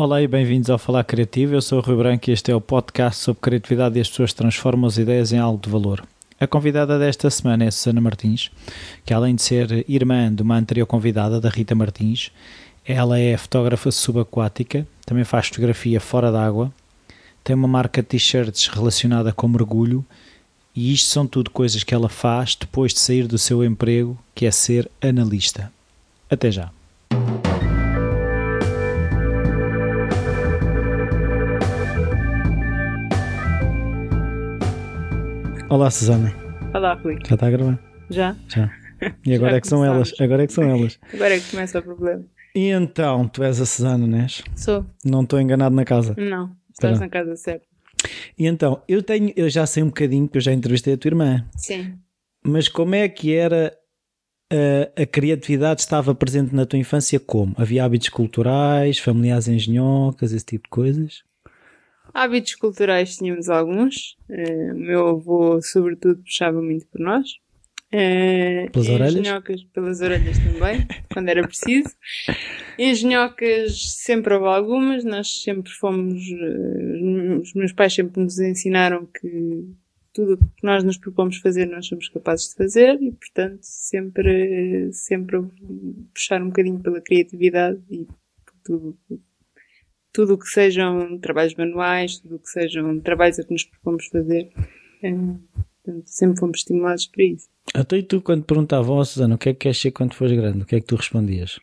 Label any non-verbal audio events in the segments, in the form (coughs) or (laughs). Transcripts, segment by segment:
Olá e bem-vindos ao Falar Criativo. Eu sou o Rui Branco e este é o podcast sobre criatividade e as pessoas transformam as ideias em algo de valor. A convidada desta semana é Susana Martins, que além de ser irmã de uma anterior convidada, da Rita Martins, ela é fotógrafa subaquática, também faz fotografia fora d'água, tem uma marca de t-shirts relacionada com mergulho e isto são tudo coisas que ela faz depois de sair do seu emprego, que é ser analista. Até já. Olá, Susana. Olá, Rui. Já está a gravar? Já? Já. E agora Já é que são começámos. elas. Agora é que são elas. Agora é que começa o problema. E então, tu és a Susana, não és? Sou? Não estou enganado na casa. Não. Estás na casa certa. E então, eu tenho, eu já sei um bocadinho que eu já entrevistei a tua irmã, Sim. mas como é que era a, a criatividade estava presente na tua infância como? Havia hábitos culturais, familiares engenhocas, esse tipo de coisas? Hábitos culturais tínhamos alguns. O meu avô, sobretudo, puxava muito por nós. Eh, Pelas orelhas? pelas orelhas também, (laughs) quando era preciso. Engenhocas sempre houve algumas, nós sempre fomos, eh, os meus pais sempre nos ensinaram que tudo o que nós nos propomos fazer nós somos capazes de fazer e portanto sempre, sempre puxar um bocadinho pela criatividade e por tudo, tudo o que sejam trabalhos manuais, tudo o que sejam trabalhos a que nos propomos fazer. eh, portanto, sempre fomos estimulados para isso. Até e tu, quando perguntavam, ó Susana, o que é que queres ser quando fores grande? O que é que tu respondias?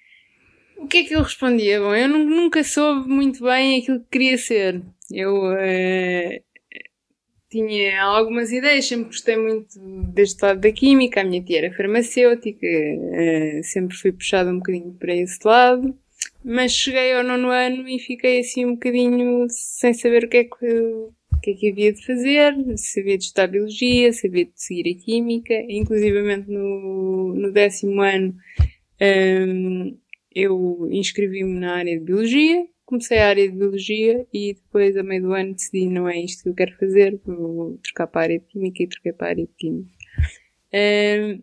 O que é que eu respondia? Bom, eu nu- nunca soube muito bem aquilo que queria ser. Eu eh, tinha algumas ideias, sempre gostei muito deste lado da química. A minha tia era farmacêutica, eh, sempre fui puxada um bocadinho para esse lado. Mas cheguei ao nono ano e fiquei assim um bocadinho sem saber o que é que, o que, é que havia de fazer. Sabia de estudar biologia, sabia de seguir a química. Inclusivamente no, no décimo ano hum, eu inscrevi-me na área de Biologia, comecei a área de Biologia e depois, a meio do ano, decidi não é isto que eu quero fazer, vou trocar para a área de Química e troquei para a área de Química. Hum,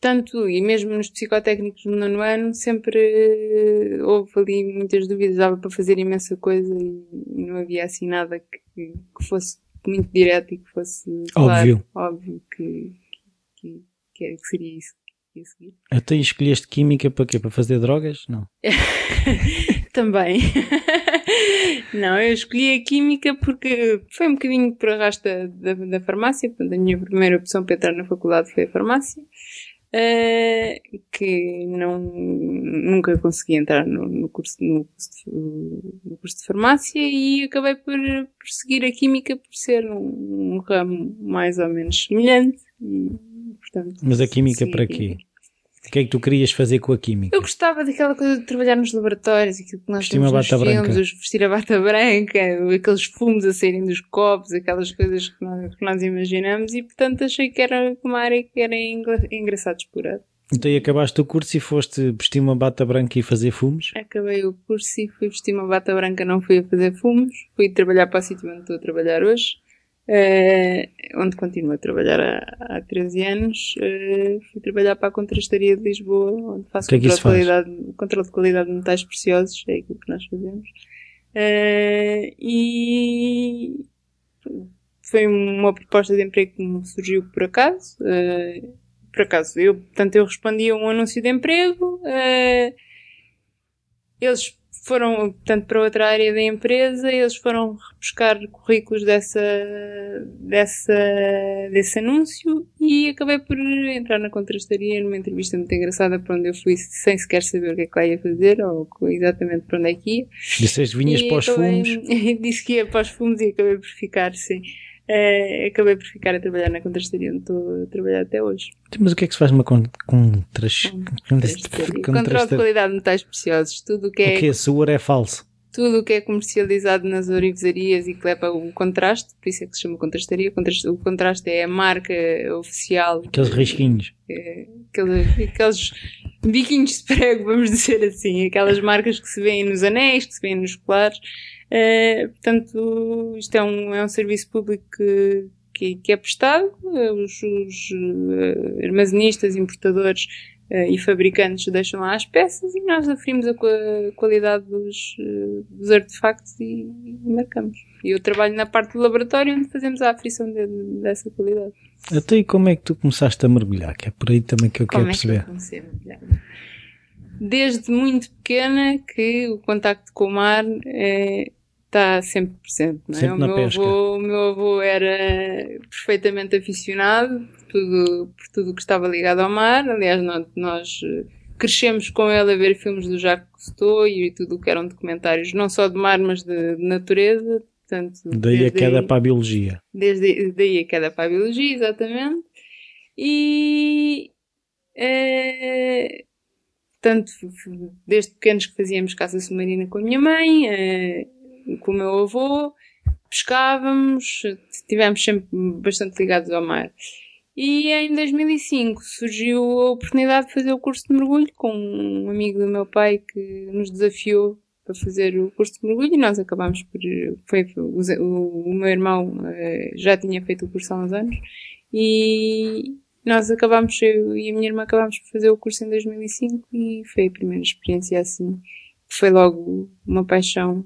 portanto, e mesmo nos psicotécnicos no nono ano, sempre eh, houve ali muitas dúvidas, dava para fazer imensa coisa e, e não havia assim nada que, que fosse muito direto e que fosse Óbvio. claro, óbvio que, que, que, era- que seria isso que ia seguir. Até escolheste química para quê? Para fazer drogas? Não. (laughs) Também. Não, eu escolhi a Química porque foi um bocadinho por arrasta da, da farmácia. Portanto, a minha primeira opção para entrar na faculdade foi a farmácia. Eh, que não, nunca consegui entrar no, no curso, no, curso de, no curso de farmácia e acabei por, por seguir a Química por ser um, um ramo mais ou menos semelhante. E, portanto, Mas a química para quê? O que é que tu querias fazer com a química? Eu gostava daquela coisa de trabalhar nos laboratórios, aquilo que nós Vestir temos nos filmes, branca. os vestir a bata branca, aqueles fumos a saírem dos copos, aquelas coisas que nós, que nós imaginamos e portanto achei que era uma área que era engra- engraçado explorar. Então aí acabaste o curso e foste vestir uma bata branca e fazer fumos? Acabei o curso e fui vestir uma bata branca, não fui a fazer fumos, fui trabalhar para o sítio onde estou a trabalhar hoje, onde continuo a trabalhar há, há 13 anos, eh, fui trabalhar para a Contrastaria de Lisboa, onde faço que é controle, isso de qualidade, controle de qualidade de metais preciosos, é aquilo que nós fazemos. Eh, e foi uma proposta de emprego que me surgiu por acaso. eh, por acaso, eu, portanto, eu respondi a um anúncio de emprego. eh, eles foram, portanto, para outra área da empresa, eles foram buscar currículos dessa, dessa, desse anúncio e acabei por entrar na contrastaria numa entrevista muito engraçada para onde eu fui sem sequer saber o que é que lá ia fazer ou exatamente para onde é que ia. Disseste vinhas E para os acabei- fumos? (laughs) Disse que ia para os fumos e acabei por ficar, sim. Eh, acabei por ficar a trabalhar na contrastaria onde estou a trabalhar até hoje. Mas o que é que se faz numa con- contras- Contrastaria. Controle de qualidade de metais preciosos. Tudo o que é O que é? É falso. tudo o que é comercializado nas orivesarias e que leva o contraste, por isso é que se chama contrastaria. O contraste, é a marca oficial. Aqueles risquinhos. Aqueles, aqueles biquinhos de prego, vamos dizer assim. Aquelas marcas que se vêem nos anéis, que se vêem nos colares. Eh, portanto, isto é um, é um serviço público que, que, que é prestado. Eh, Os, os eh, armazenistas, importadores e fabricantes deixam lá as peças e nós aferimos a, qualidade dos, dos artefactos e, e, marcamos. E eu trabalho na parte do laboratório onde fazemos a aferição de, dessa qualidade. Até e como é que tu começaste a mergulhar? Que é por aí também que eu como quero é perceber. Que eu comecei a mergulhar? Desde muito pequena que o contacto com o mar é, está sempre presente. Não é? Sempre o, meu pesca. Avô, o meu avô era perfeitamente aficionado por tudo, por tudo que estava ligado ao mar. Aliás, nós, nós eh, crescemos com ele a ver filmes do Jacques Cousteau e tudo o que eram documentários, não só de mar, mas de, de natureza. Portanto, daí a queda aí, para a biologia. Desde daí a queda para a biologia, exatamente. E. É, portanto, desde pequenos que fazíamos caça submarina com a minha mãe, é, com o meu avô, pescávamos, estivemos sempre bastante ligados ao mar. E em 2005 surgiu a oportunidade de fazer o curso de mergulho com um amigo do meu pai que nos desafiou para fazer o curso de mergulho e nós acabámos por. Foi, o, o meu irmão uh, já tinha feito o curso há uns anos e nós acabámos, eu e a minha irmã acabámos por fazer o curso em 2005 e foi a primeira experiência assim. Foi logo uma paixão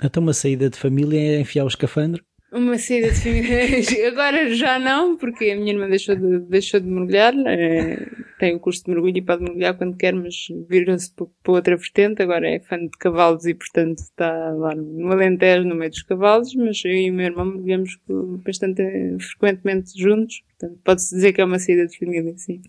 até uma saída de família é enfiar o escafandro? Uma saída de família. (laughs) Agora já não, porque a minha irmã deixou de, deixou de mergulhar. É, tem o curso de mergulho e pode mergulhar quando quer, mas vira-se para outra vertente. Agora é fã de cavalos e, portanto, está lá no Alentejo, no meio dos cavalos. Mas eu e o meu irmão mergulhamos bastante frequentemente juntos. Portanto, pode-se dizer que é uma saída de família, sim.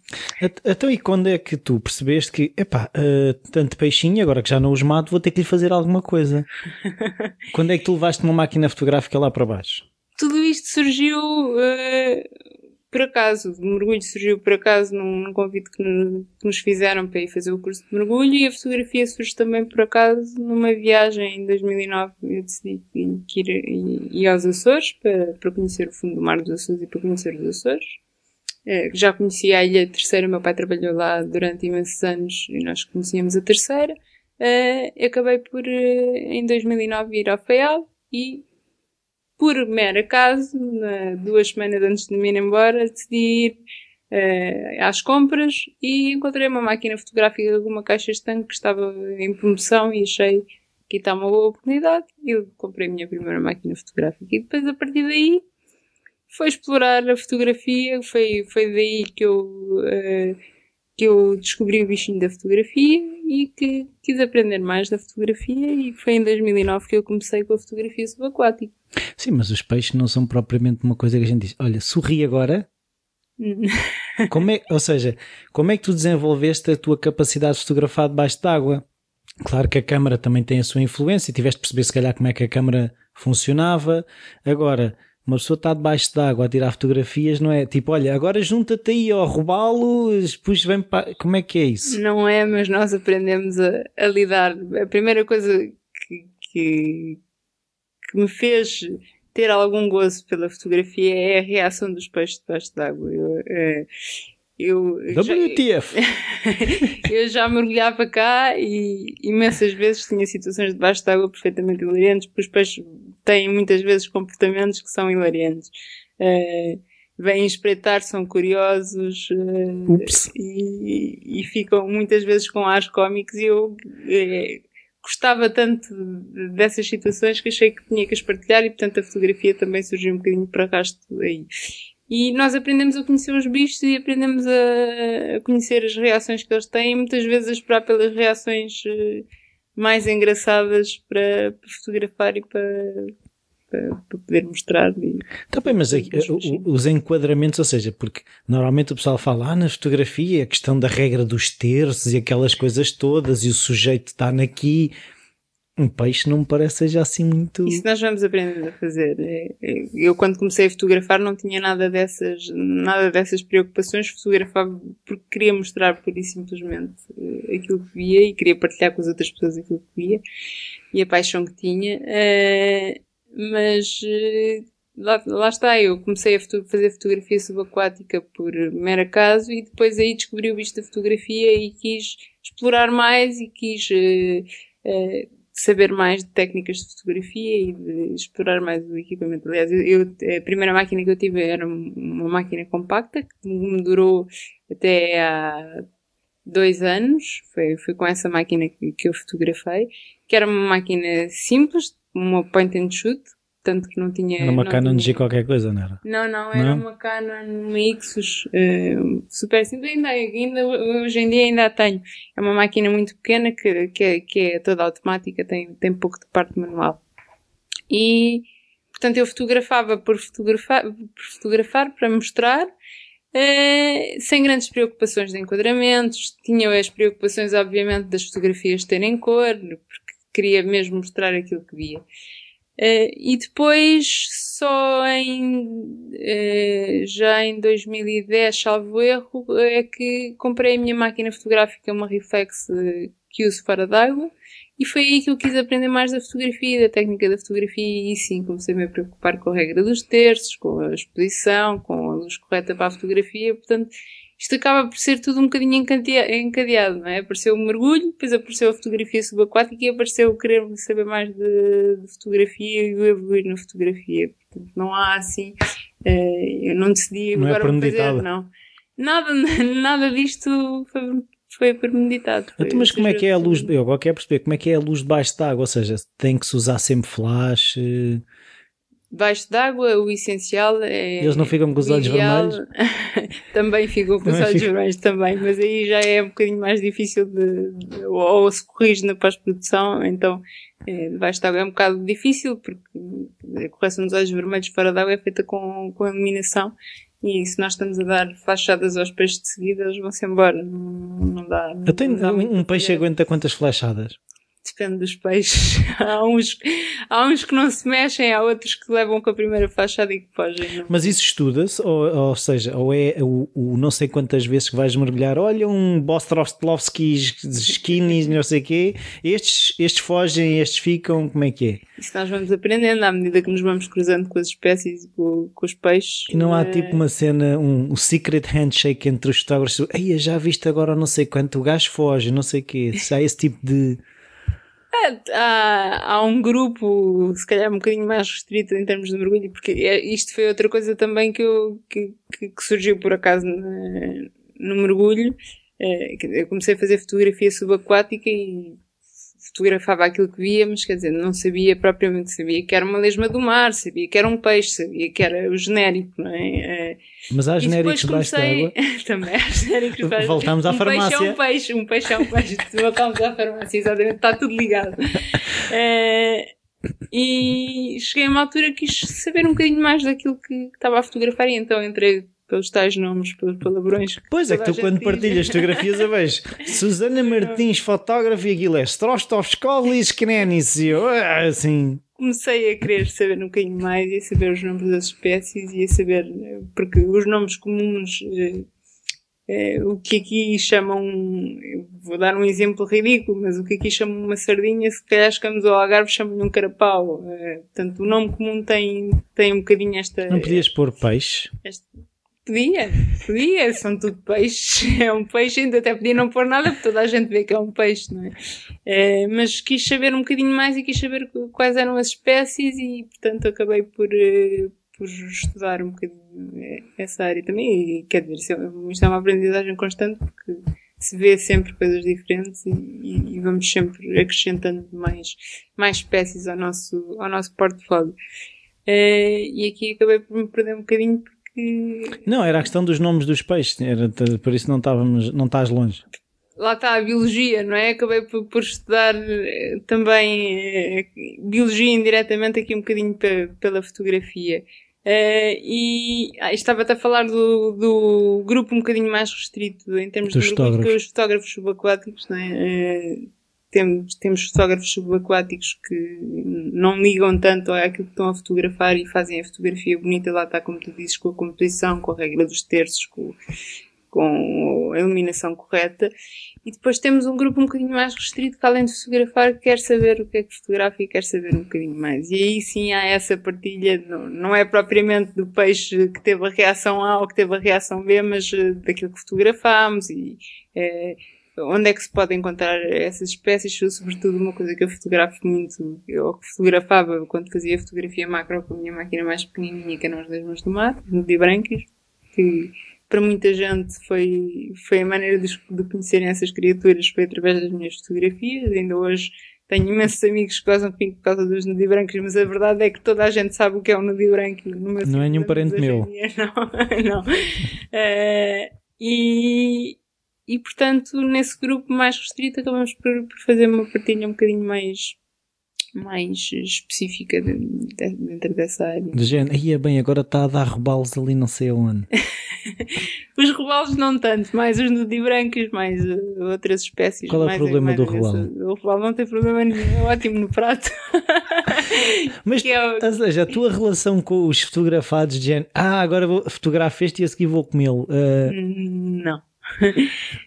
Então, e quando é que tu percebeste que, epá, uh, tanto peixinho, agora que já não os mato, vou ter que lhe fazer alguma coisa? (laughs) quando é que tu levaste uma máquina fotográfica lá para baixo? Tudo isto surgiu uh, por acaso, o mergulho surgiu por acaso num, num convite que que nos, fizeram para ir fazer o curso de mergulho e a fotografia surge também por acaso numa viagem em 2009. Eu decidi ir, ir, ir aos Açores para, para conhecer o fundo do mar dos Açores e para conhecer os Açores. É, já conhecia a Ilha Terceira, meu pai trabalhou lá durante imensos anos e nós conhecíamos a Terceira. Uh, acabei por, uh, em 2009, ir ao Faial e por mero acaso, duas semanas antes de me ir embora, decidi ir uh, às compras e encontrei uma máquina fotográfica de uma caixa estanque que estava em promoção e achei que está uma boa oportunidade e comprei a minha primeira máquina fotográfica. E depois, a partir daí, foi explorar a fotografia, foi, foi daí que eu, uh, que eu descobri o bichinho da fotografia e que quis aprender mais da fotografia e foi em 2009 que eu comecei com a fotografia subaquática. Sim, mas os peixes não são propriamente uma coisa que a gente diz, olha, sorri agora. (laughs) como é, ou seja, como é que tu desenvolveste a tua capacidade de fotografar debaixo d'água? Claro que a câmara também tem a sua influência, tiveste de perceber se calhar como é que a câmara funcionava. Agora, uma pessoa está debaixo d'água a tirar fotografias, não é? Tipo, olha, agora junta-te aí ao robalo, depois vem para. Como é que é isso? Não é, mas nós aprendemos a, a lidar. A primeira coisa que, que, que, me fez ter algum gozo pela fotografia é a reação dos peixes debaixo d'água. Eu, é, eu WTF! Já, (laughs) eu já mergulhava cá e imensas vezes tinha situações debaixo d'água perfeitamente hilariantes, porque os peixes têm muitas vezes comportamentos que são hilariantes. Uh, vêm espreitar, são curiosos uh, e, e, ficam muitas vezes com ares cómicos e eu uh, gostava tanto dessas situações que achei que tinha que as partilhar e portanto a fotografia também surgiu um bocadinho para rasto aí. E nós aprendemos a conhecer os bichos e aprendemos a, conhecer as reações que eles têm, muitas vezes a esperar pelas reações mais engraçadas para, para fotografar e para, para, para poder mostrar. E, tá bem, mas aqui, os enquadramentos, ou seja, porque normalmente o pessoal fala ah, na fotografia a questão da regra dos terços e aquelas coisas todas e o sujeito está aqui um peixe não me parece seja assim muito. Isso nós vamos aprender a fazer. É, é, eu quando comecei a fotografar não tinha nada dessas, nada dessas preocupações, fotografava porque queria mostrar pura e simplesmente eh, aquilo que via e queria partilhar com as outras pessoas aquilo que via e a paixão que tinha. Mas eh, lá, lá está, eu comecei a fazer fotografia subaquática por mero acaso e depois aí descobri o bicho da fotografia e quis explorar mais e quis saber mais de técnicas de fotografia e de explorar mais o equipamento. Aliás, eu, a primeira máquina que eu tive era uma máquina compacta que me durou até há dois anos. Foi, foi com essa máquina que, que eu fotografei, que era uma máquina simples, uma point and shoot, tanto que não tinha. Era uma não Canon tinha... G qualquer coisa, não era? Não, não, era Não? uma Canon, uma Ixus uh, super simples. Ainda, ainda, hoje em dia ainda a tenho. É uma máquina muito pequena que, que, é, que é toda automática, tem, tem pouco de parte manual. E, portanto, eu fotografava por fotografar, por fotografar para mostrar, uh, sem grandes preocupações de enquadramentos. Tinha as preocupações, obviamente, das fotografias terem cor, porque queria mesmo mostrar aquilo que via. Uh, e depois, só em, uh, já em 2010, salvo erro, é que comprei a minha máquina fotográfica, uma Reflex que uso fora d'água, e foi aí que eu quis aprender mais da fotografia, da técnica da fotografia, e sim, comecei-me a preocupar com a regra dos terços, com a exposição, com a luz correta para a fotografia, portanto, isto acaba por ser tudo um bocadinho encadeado, não é? Apareceu o mergulho, depois apareceu a fotografia subaquática e apareceu o querer saber mais de, de fotografia e o evoluir na fotografia. Portanto, não há assim, uh, eu não decidi Não é agora vou fazer, não. Nada, (laughs) nada disto foi, foi premeditado. Foi, Então, mas como é que é a luz? Eu agora quero perceber como é que é a luz debaixo d'água, ou seja, tem que se usar sempre flash. Eh, Debaixo d'água, o essencial é. Eles não ficam com os olhos ideal- vermelhos? (laughs) também ficam com os Também olhos ficam. vermelhos também, mas aí já é um bocadinho mais difícil de. de- ou, se corrige na pós-produção, então é, debaixo d'água é um bocado difícil, porque a correção dos olhos vermelhos fora d'água é feita com, com iluminação. E se nós estamos a dar flachadas aos peixes de seguida, eles vão-se embora. Não, não dá. Eu tenho, não um peixe aguenta quantas flechadas? Depende dos peixes. (laughs) Há uns, há uns que não se mexem, há outros que levam com a primeira flashada e que fogem. Não- Mas isso estuda-se, ou, ou seja, ou é o, o não sei quantas vezes que vais mergulhar, olha um Bostrostlovskis skinnies, (laughs) não sei o quê, estes, estes fogem, estes ficam, como é que é? Isso nós vamos aprendendo à medida que nos vamos cruzando com as espécies e com, com os peixes. E não há Eh, tipo uma cena, um, um secret handshake entre os fotógrafos, ei, já viste agora não sei quanto, o gajo foge, não sei o quê, se há esse tipo de... Há, há um grupo, se calhar um bocadinho mais restrito em termos de mergulho, porque é- isto foi outra coisa também que, eu, que, que- que surgiu por acaso no mergulho. Dizer, Eu comecei a fazer fotografia subaquática e fotografava aquilo que via, mas quer dizer, não sabia propriamente, sabia que era uma lesma do mar, sabia que era um peixe, sabia que era o genérico, não é? Eh, Mas há genéricos debaixo comecei- (laughs) Também há genéricos debaixo Voltamos à um farmácia. Peixe é um peixe, um peixe é um peixe. (laughs) Voltamos à farmácia, exatamente, está tudo ligado. Eh, e cheguei a uma altura que quis saber um bocadinho mais daquilo que estava a fotografar e então entrei pelos tais nomes, pelos palavrões. Pois é que tu quando diz. partilhas fotografias eu vejo (laughs) Susana Martins, fotógrafa e aquilo é Strostovskolis Krenis e eu, assim... comecei a querer saber um bocadinho mais e a saber os nomes das espécies e a saber, porque os nomes comuns, eh, eh, o que aqui chamam, vou dar um exemplo ridículo, mas o que aqui chamam uma sardinha, se calhar chegamos ao Algarve chamam-lhe um carapau. Eh, portanto, o nome comum tem, tem um bocadinho esta... Não podias pôr peixe? este- Podia, podia, são tudo peixes. (laughs) É um peixe, ainda até podia não pôr nada, porque toda a gente vê que é um peixe, não é? Eh, mas quis saber um bocadinho mais e quis saber qu- quais eram as espécies e, portanto, acabei por, eh, por estudar um bocadinho eh, essa área também. E, quer dizer, é- isto é uma aprendizagem constante porque se vê sempre coisas diferentes e, e- vamos sempre acrescentando mais, mais espécies ao nosso, ao nosso portfólio. Eh, e aqui acabei por me perder um bocadinho porque Não, era a questão dos nomes dos peixes, era, por isso não estávamos, não estás longe. lá está a biologia, não é? Acabei por, por estudar eh, também eh, biologia indiretamente aqui um bocadinho pe- pela fotografia. Eh, e ah, estava-te a falar do, do grupo um bocadinho mais restrito em termos Dos de que é fotógrafos. os fotógrafos subaquáticos, não é? Eh, temos, temos fotógrafos subaquáticos que não ligam tanto àquilo que estão a fotografar e fazem a fotografia bonita, lá está, como tu dizes, com a composição, com a regra dos terços, com, com a iluminação correta. E depois temos um grupo um bocadinho mais restrito que, além de fotografar, quer saber o que é que fotografa e quer saber um bocadinho mais. E aí sim há essa partilha, não, é propriamente do peixe que teve a reação A ou que teve a reação B, mas eh, daquilo que fotografámos e eh, onde é que se pode encontrar essas espécies, sobretudo uma coisa que eu fotografo muito, eu fotografava quando fazia fotografia macro com a minha máquina mais pequenininha, que eram as das mãos do mar, no brancos, que para muita gente foi, foi a maneira de, de conhecerem essas criaturas, foi através das minhas fotografias, ainda hoje tenho imensos amigos que gozam comigo por causa dos nudibrancos, mas a verdade é que toda a gente sabe o que é um nudibranco. Não é nenhum parente meu. (laughs) Não, não. Uh, e, e portanto, nesse grupo mais restrito, acabamos por, por fazer uma partilha um bocadinho mais mais específica de, de, dentro dessa área. De género, é bem, agora está a dar rebalos ali não sei onde. (laughs) os rebalos não tanto, mais os nudibrancos, mais uh, outras espécies. Qual é o problema do rebalo? O rebalo não tem problema nenhum, é ótimo no prato. (laughs) Mas, (laughs) é o... ou seja, a tua relação com os fotografados de género, ah, agora vou fotografar este e a seguir vou comê-lo. Uh... Não.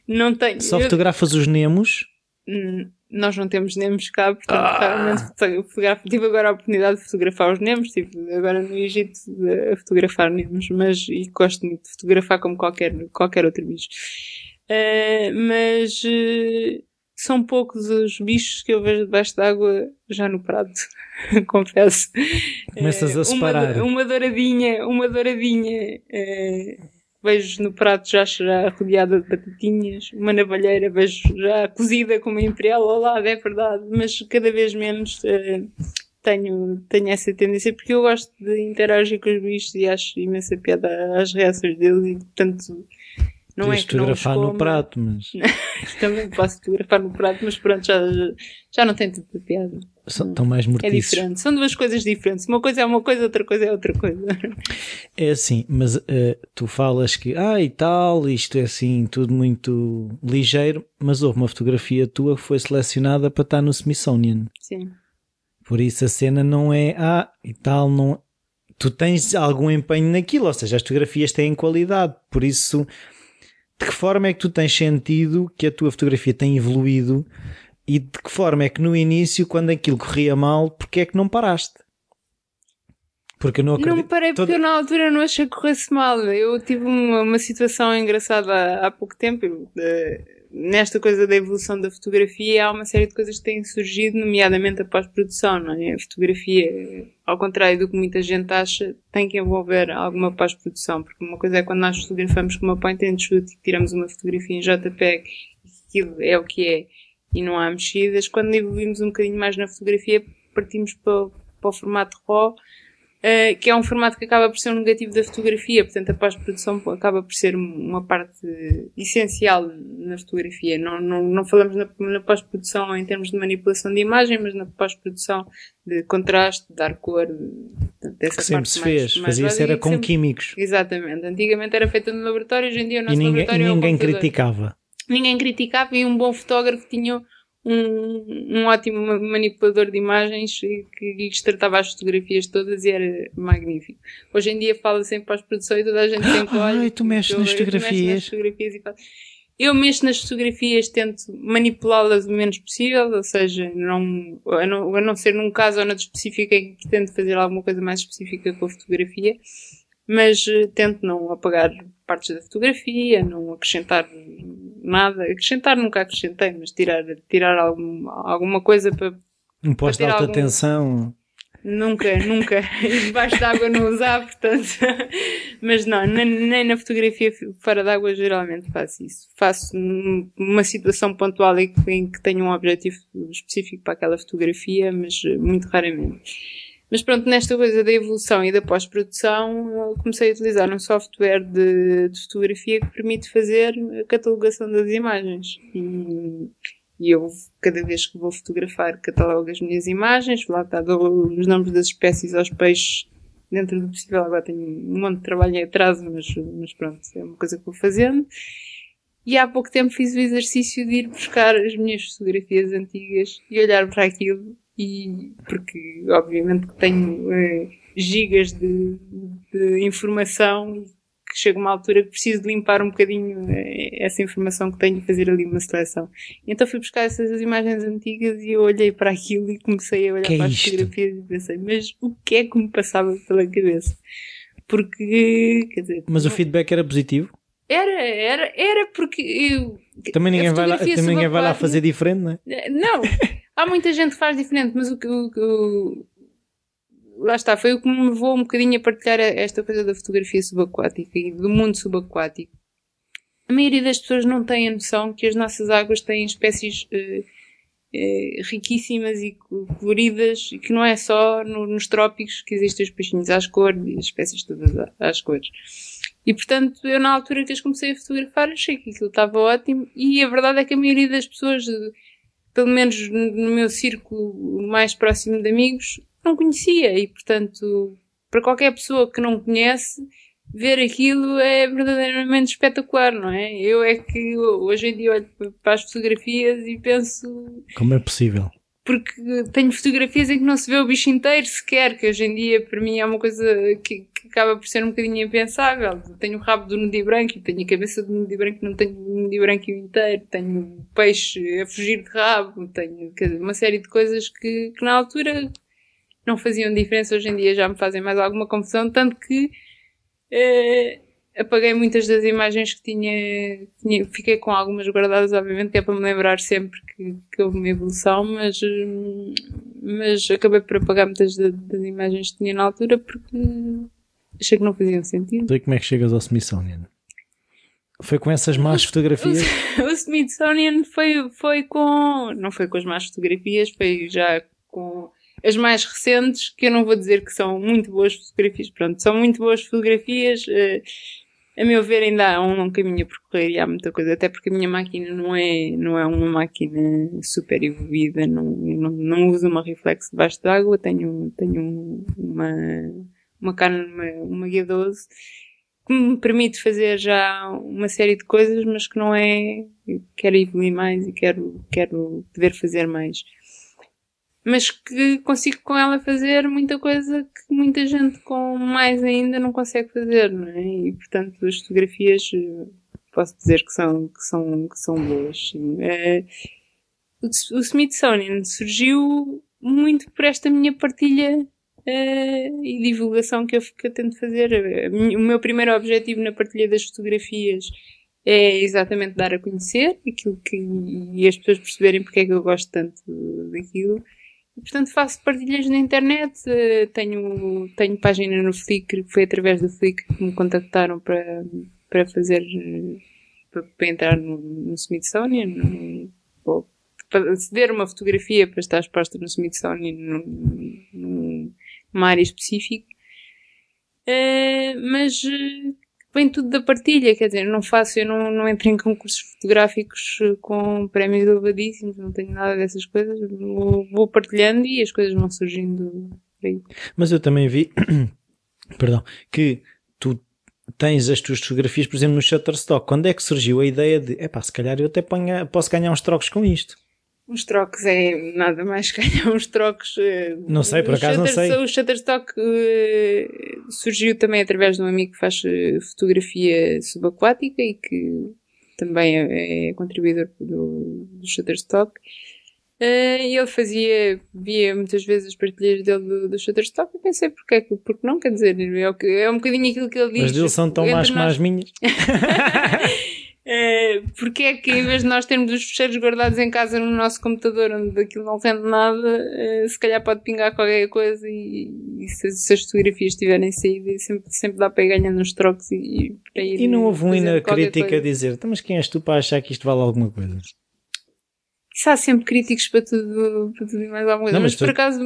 Não tenho. Só fotografas os nemos? Hum, nós não temos nemos cá, portanto, ah. fotografo. Tive agora a oportunidade de fotografar os nemos, estive agora no Egito a fotografar nemos, mas e gosto muito de fotografar como qualquer, qualquer outro bicho. Uh, mas uh, são poucos os bichos que eu vejo debaixo d'água já no prato, (laughs) confesso. Começas a separar. Uma, uma douradinha, uma douradinha. Uh, vejo no prato já, já rodeada de batatinhas, uma navalheira vejo já cozida com uma imperial. Ao lado, é verdade, mas cada vez menos uh, tenho, tenho essa tendência porque eu gosto de interagir com os bichos e acho imensa piada às reações deles e portanto não Podias é que fotografar no prato, mas. (laughs) Também posso fotografar no prato, mas pronto, já, já não tem tanta piada. São mais mortiços. É diferente, são duas coisas diferentes. Uma coisa é uma coisa, outra coisa é outra coisa. É assim, mas uh, tu falas que, ah, e tal, isto é assim, tudo muito ligeiro, mas houve uma fotografia tua que foi selecionada para estar no Smithsonian. Sim. Por isso a cena não é, ah, e tal, não. Tu tens algum empenho naquilo, ou seja, as fotografias têm qualidade, por isso de que forma é que tu tens sentido que a tua fotografia tem evoluído e de que forma é que no início, quando aquilo corria mal, porque é que não paraste? Porque eu não acredito. Não parei porque eu na altura não achei que corresse mal. Eu tive uma, uma situação engraçada há, pouco tempo. Eu, nesta coisa da evolução da fotografia, há uma série de coisas que têm surgido, nomeadamente a pós-produção, não é? A fotografia, ao contrário do que muita gente acha, tem que envolver alguma pós-produção, porque uma coisa é quando nós fotografamos com uma point and shoot e tiramos uma fotografia em JPEG, aquilo é o que é, e não há mexidas. Quando evoluímos um bocadinho mais na fotografia, partimos para, para o formato RAW, Uh, que é um formato que acaba por ser um negativo da fotografia, portanto a pós-produção acaba por ser uma parte essencial na fotografia. Não, não, não falamos na, na pós-produção em termos de manipulação de imagem, mas na pós-produção de contraste, de dar cor, dessa que sempre se fez, fazia-se era com sempre... químicos. Exatamente, antigamente era feito no laboratório, hoje em dia o nosso e ninguém, laboratório e ninguém é criticava. Ninguém criticava e um bom fotógrafo tinha um, um ótimo manipulador de imagens que lhes tratava as fotografias todas e era magnífico. Hoje em dia fala sempre pós-produção e toda a gente tem que olhar. tu mexes nas fotografias. fotografias e Eu mexo nas fotografias, tento manipulá-las o menos possível, ou seja, não, a, não, a não ser num caso ou noutro específico em que tento fazer alguma coisa mais específica com a fotografia, mas uh, tento não apagar partes da fotografia, não acrescentar nada. Acrescentar nunca acrescentei, mas tirar, tirar algum, alguma coisa para. Um posto de alta algum... tensão. Nunca, nunca. (laughs) (laughs) Debaixo d'água não usar, portanto. Mas não, nem na fotografia fora d'água geralmente faço isso. Faço uma situação pontual em que tenho um objetivo específico para aquela fotografia, mas muito raramente. Mas pronto, nesta coisa da evolução e da pós-produção, comecei a utilizar um software de, de, fotografia que permite fazer a catalogação das imagens. E, e, eu, cada vez que vou fotografar, catalogo as minhas imagens, lá está, dou os nomes das espécies aos peixes dentro do possível. Agora tenho um monte de trabalho em atraso, mas, mas pronto, é uma coisa que vou fazendo. E há pouco tempo fiz o exercício de ir buscar as minhas fotografias antigas e olhar para aquilo e porque obviamente tenho uh, gigas de, de, informação que chega uma altura que preciso de limpar um bocadinho uh, essa informação que tenho e fazer ali uma seleção. Então fui buscar essas imagens antigas e eu olhei para aquilo e comecei a olhar que é para as fotografias e pensei, mas o que é que me passava pela cabeça? Porque, quer dizer... Mas o feedback era positivo? Era, era, era porque eu. Também ninguém, vai lá, também ninguém vai lá fazer diferente, não é? Não, há muita gente que faz diferente, mas o que. Lá está, foi o que me levou um bocadinho a partilhar esta coisa da fotografia subaquática e do mundo subaquático. A maioria das pessoas não tem a noção que as nossas águas têm espécies uh, uh, riquíssimas e coloridas e que não é só no, nos trópicos que existem os peixinhos às cores e as espécies todas às cores. E portanto, eu na altura que as comecei a fotografar achei que aquilo estava ótimo e a verdade é que a maioria das pessoas, pelo menos no meu círculo mais próximo de amigos, não conhecia e portanto, para qualquer pessoa que não conhece, ver aquilo é verdadeiramente espetacular, não é? Eu é que hoje em dia olho para as fotografias e penso. Como é possível? Porque tenho fotografias em que não se vê o bicho inteiro sequer, que hoje em dia para mim é uma coisa que, que acaba por ser um bocadinho impensável. Tenho o rabo do nudi branco, tenho a cabeça do nudi branco, não tenho o nudi branco inteiro, tenho peixe a fugir de rabo, tenho uma série de coisas que, que na altura não faziam diferença, hoje em dia já me fazem mais alguma confusão, tanto que Uh, apaguei muitas das imagens que tinha, tinha, fiquei com algumas guardadas, obviamente, que é para me lembrar sempre que, que houve uma evolução, mas, mas acabei por apagar muitas das, das imagens que tinha na altura porque achei que não faziam sentido. Então, como é que chegas ao Smithsonian? Foi com essas más fotografias? (laughs) o Smithsonian foi, foi com. Não foi com as más fotografias, foi já com as mais recentes, que eu não vou dizer que são muito boas fotografias, pronto, são muito boas fotografias. A meu ver, ainda há um, caminho a percorrer e há muita coisa, até porque a minha máquina não é, não é uma máquina super evoluída, não, não, não uso uma reflexo debaixo d'água, tenho, tenho uma, uma uma, uma Guia 12, que me permite fazer já uma série de coisas, mas que não é, quero evoluir mais e quero, quero poder fazer mais mas que consigo com ela fazer muita coisa que muita gente com mais ainda não consegue fazer, não é? E portanto as fotografias eh, posso dizer que são, que são, que são boas. É, o Smithsonian surgiu muito por esta minha partilha é, e divulgação que eu, que eu tento fazer. O meu primeiro objetivo na partilha das fotografias é exatamente dar a conhecer aquilo que, e as pessoas perceberem porque é que eu gosto tanto daquilo portanto, faço partilhas na internet. Eh, tenho, tenho página no Flickr, foi através do Flickr que me contactaram para, para fazer, para, para entrar no, no Smithsonian, no, ou, para ceder uma fotografia para estar exposta no Smithsonian numa área específica. Uh, mas vem tudo da partilha, quer dizer, não faço, eu não, não entro em concursos fotográficos eh, com prémios elevadíssimos, não tenho nada dessas coisas, vou, vou partilhando e as coisas vão surgindo por aí. Mas eu também vi, (coughs) perdão, que tu tens as tuas fotografias, por exemplo, no Shutterstock. Quando é que surgiu a ideia de, epá, se calhar eu até ponha, posso ganhar uns trocos com isto? Uns trocos é nada mais que uns trocos. Eh, não sei, por acaso não sei. O Shutterstock uh, surgiu também através de um amigo que faz eh, fotografia subaquática e que também é, é contribuidor do, do Shutterstock. Uh, e ele fazia, via muitas vezes as partilhas dele do, do Shutterstock e pensei, porque, porque não? Quer dizer, é, é um bocadinho aquilo que ele diz. Mas deles são tão mais como as minhas. (laughs) Uh, porque é que em vez de nós termos os fecheiros guardados em casa no nosso computador onde aquilo não rende nada, uh, se calhar pode pingar qualquer coisa e, e se, se, as fotografias tiverem saído sempre, sempre dá para ir ganhando uns trocos e, e ir, E não houve uma crítica a dizer, então, mas quem és tu para achar que isto vale alguma coisa? Isso há sempre críticos para tudo, para tudo e mais alguma coisa, não, mas, mas por acaso...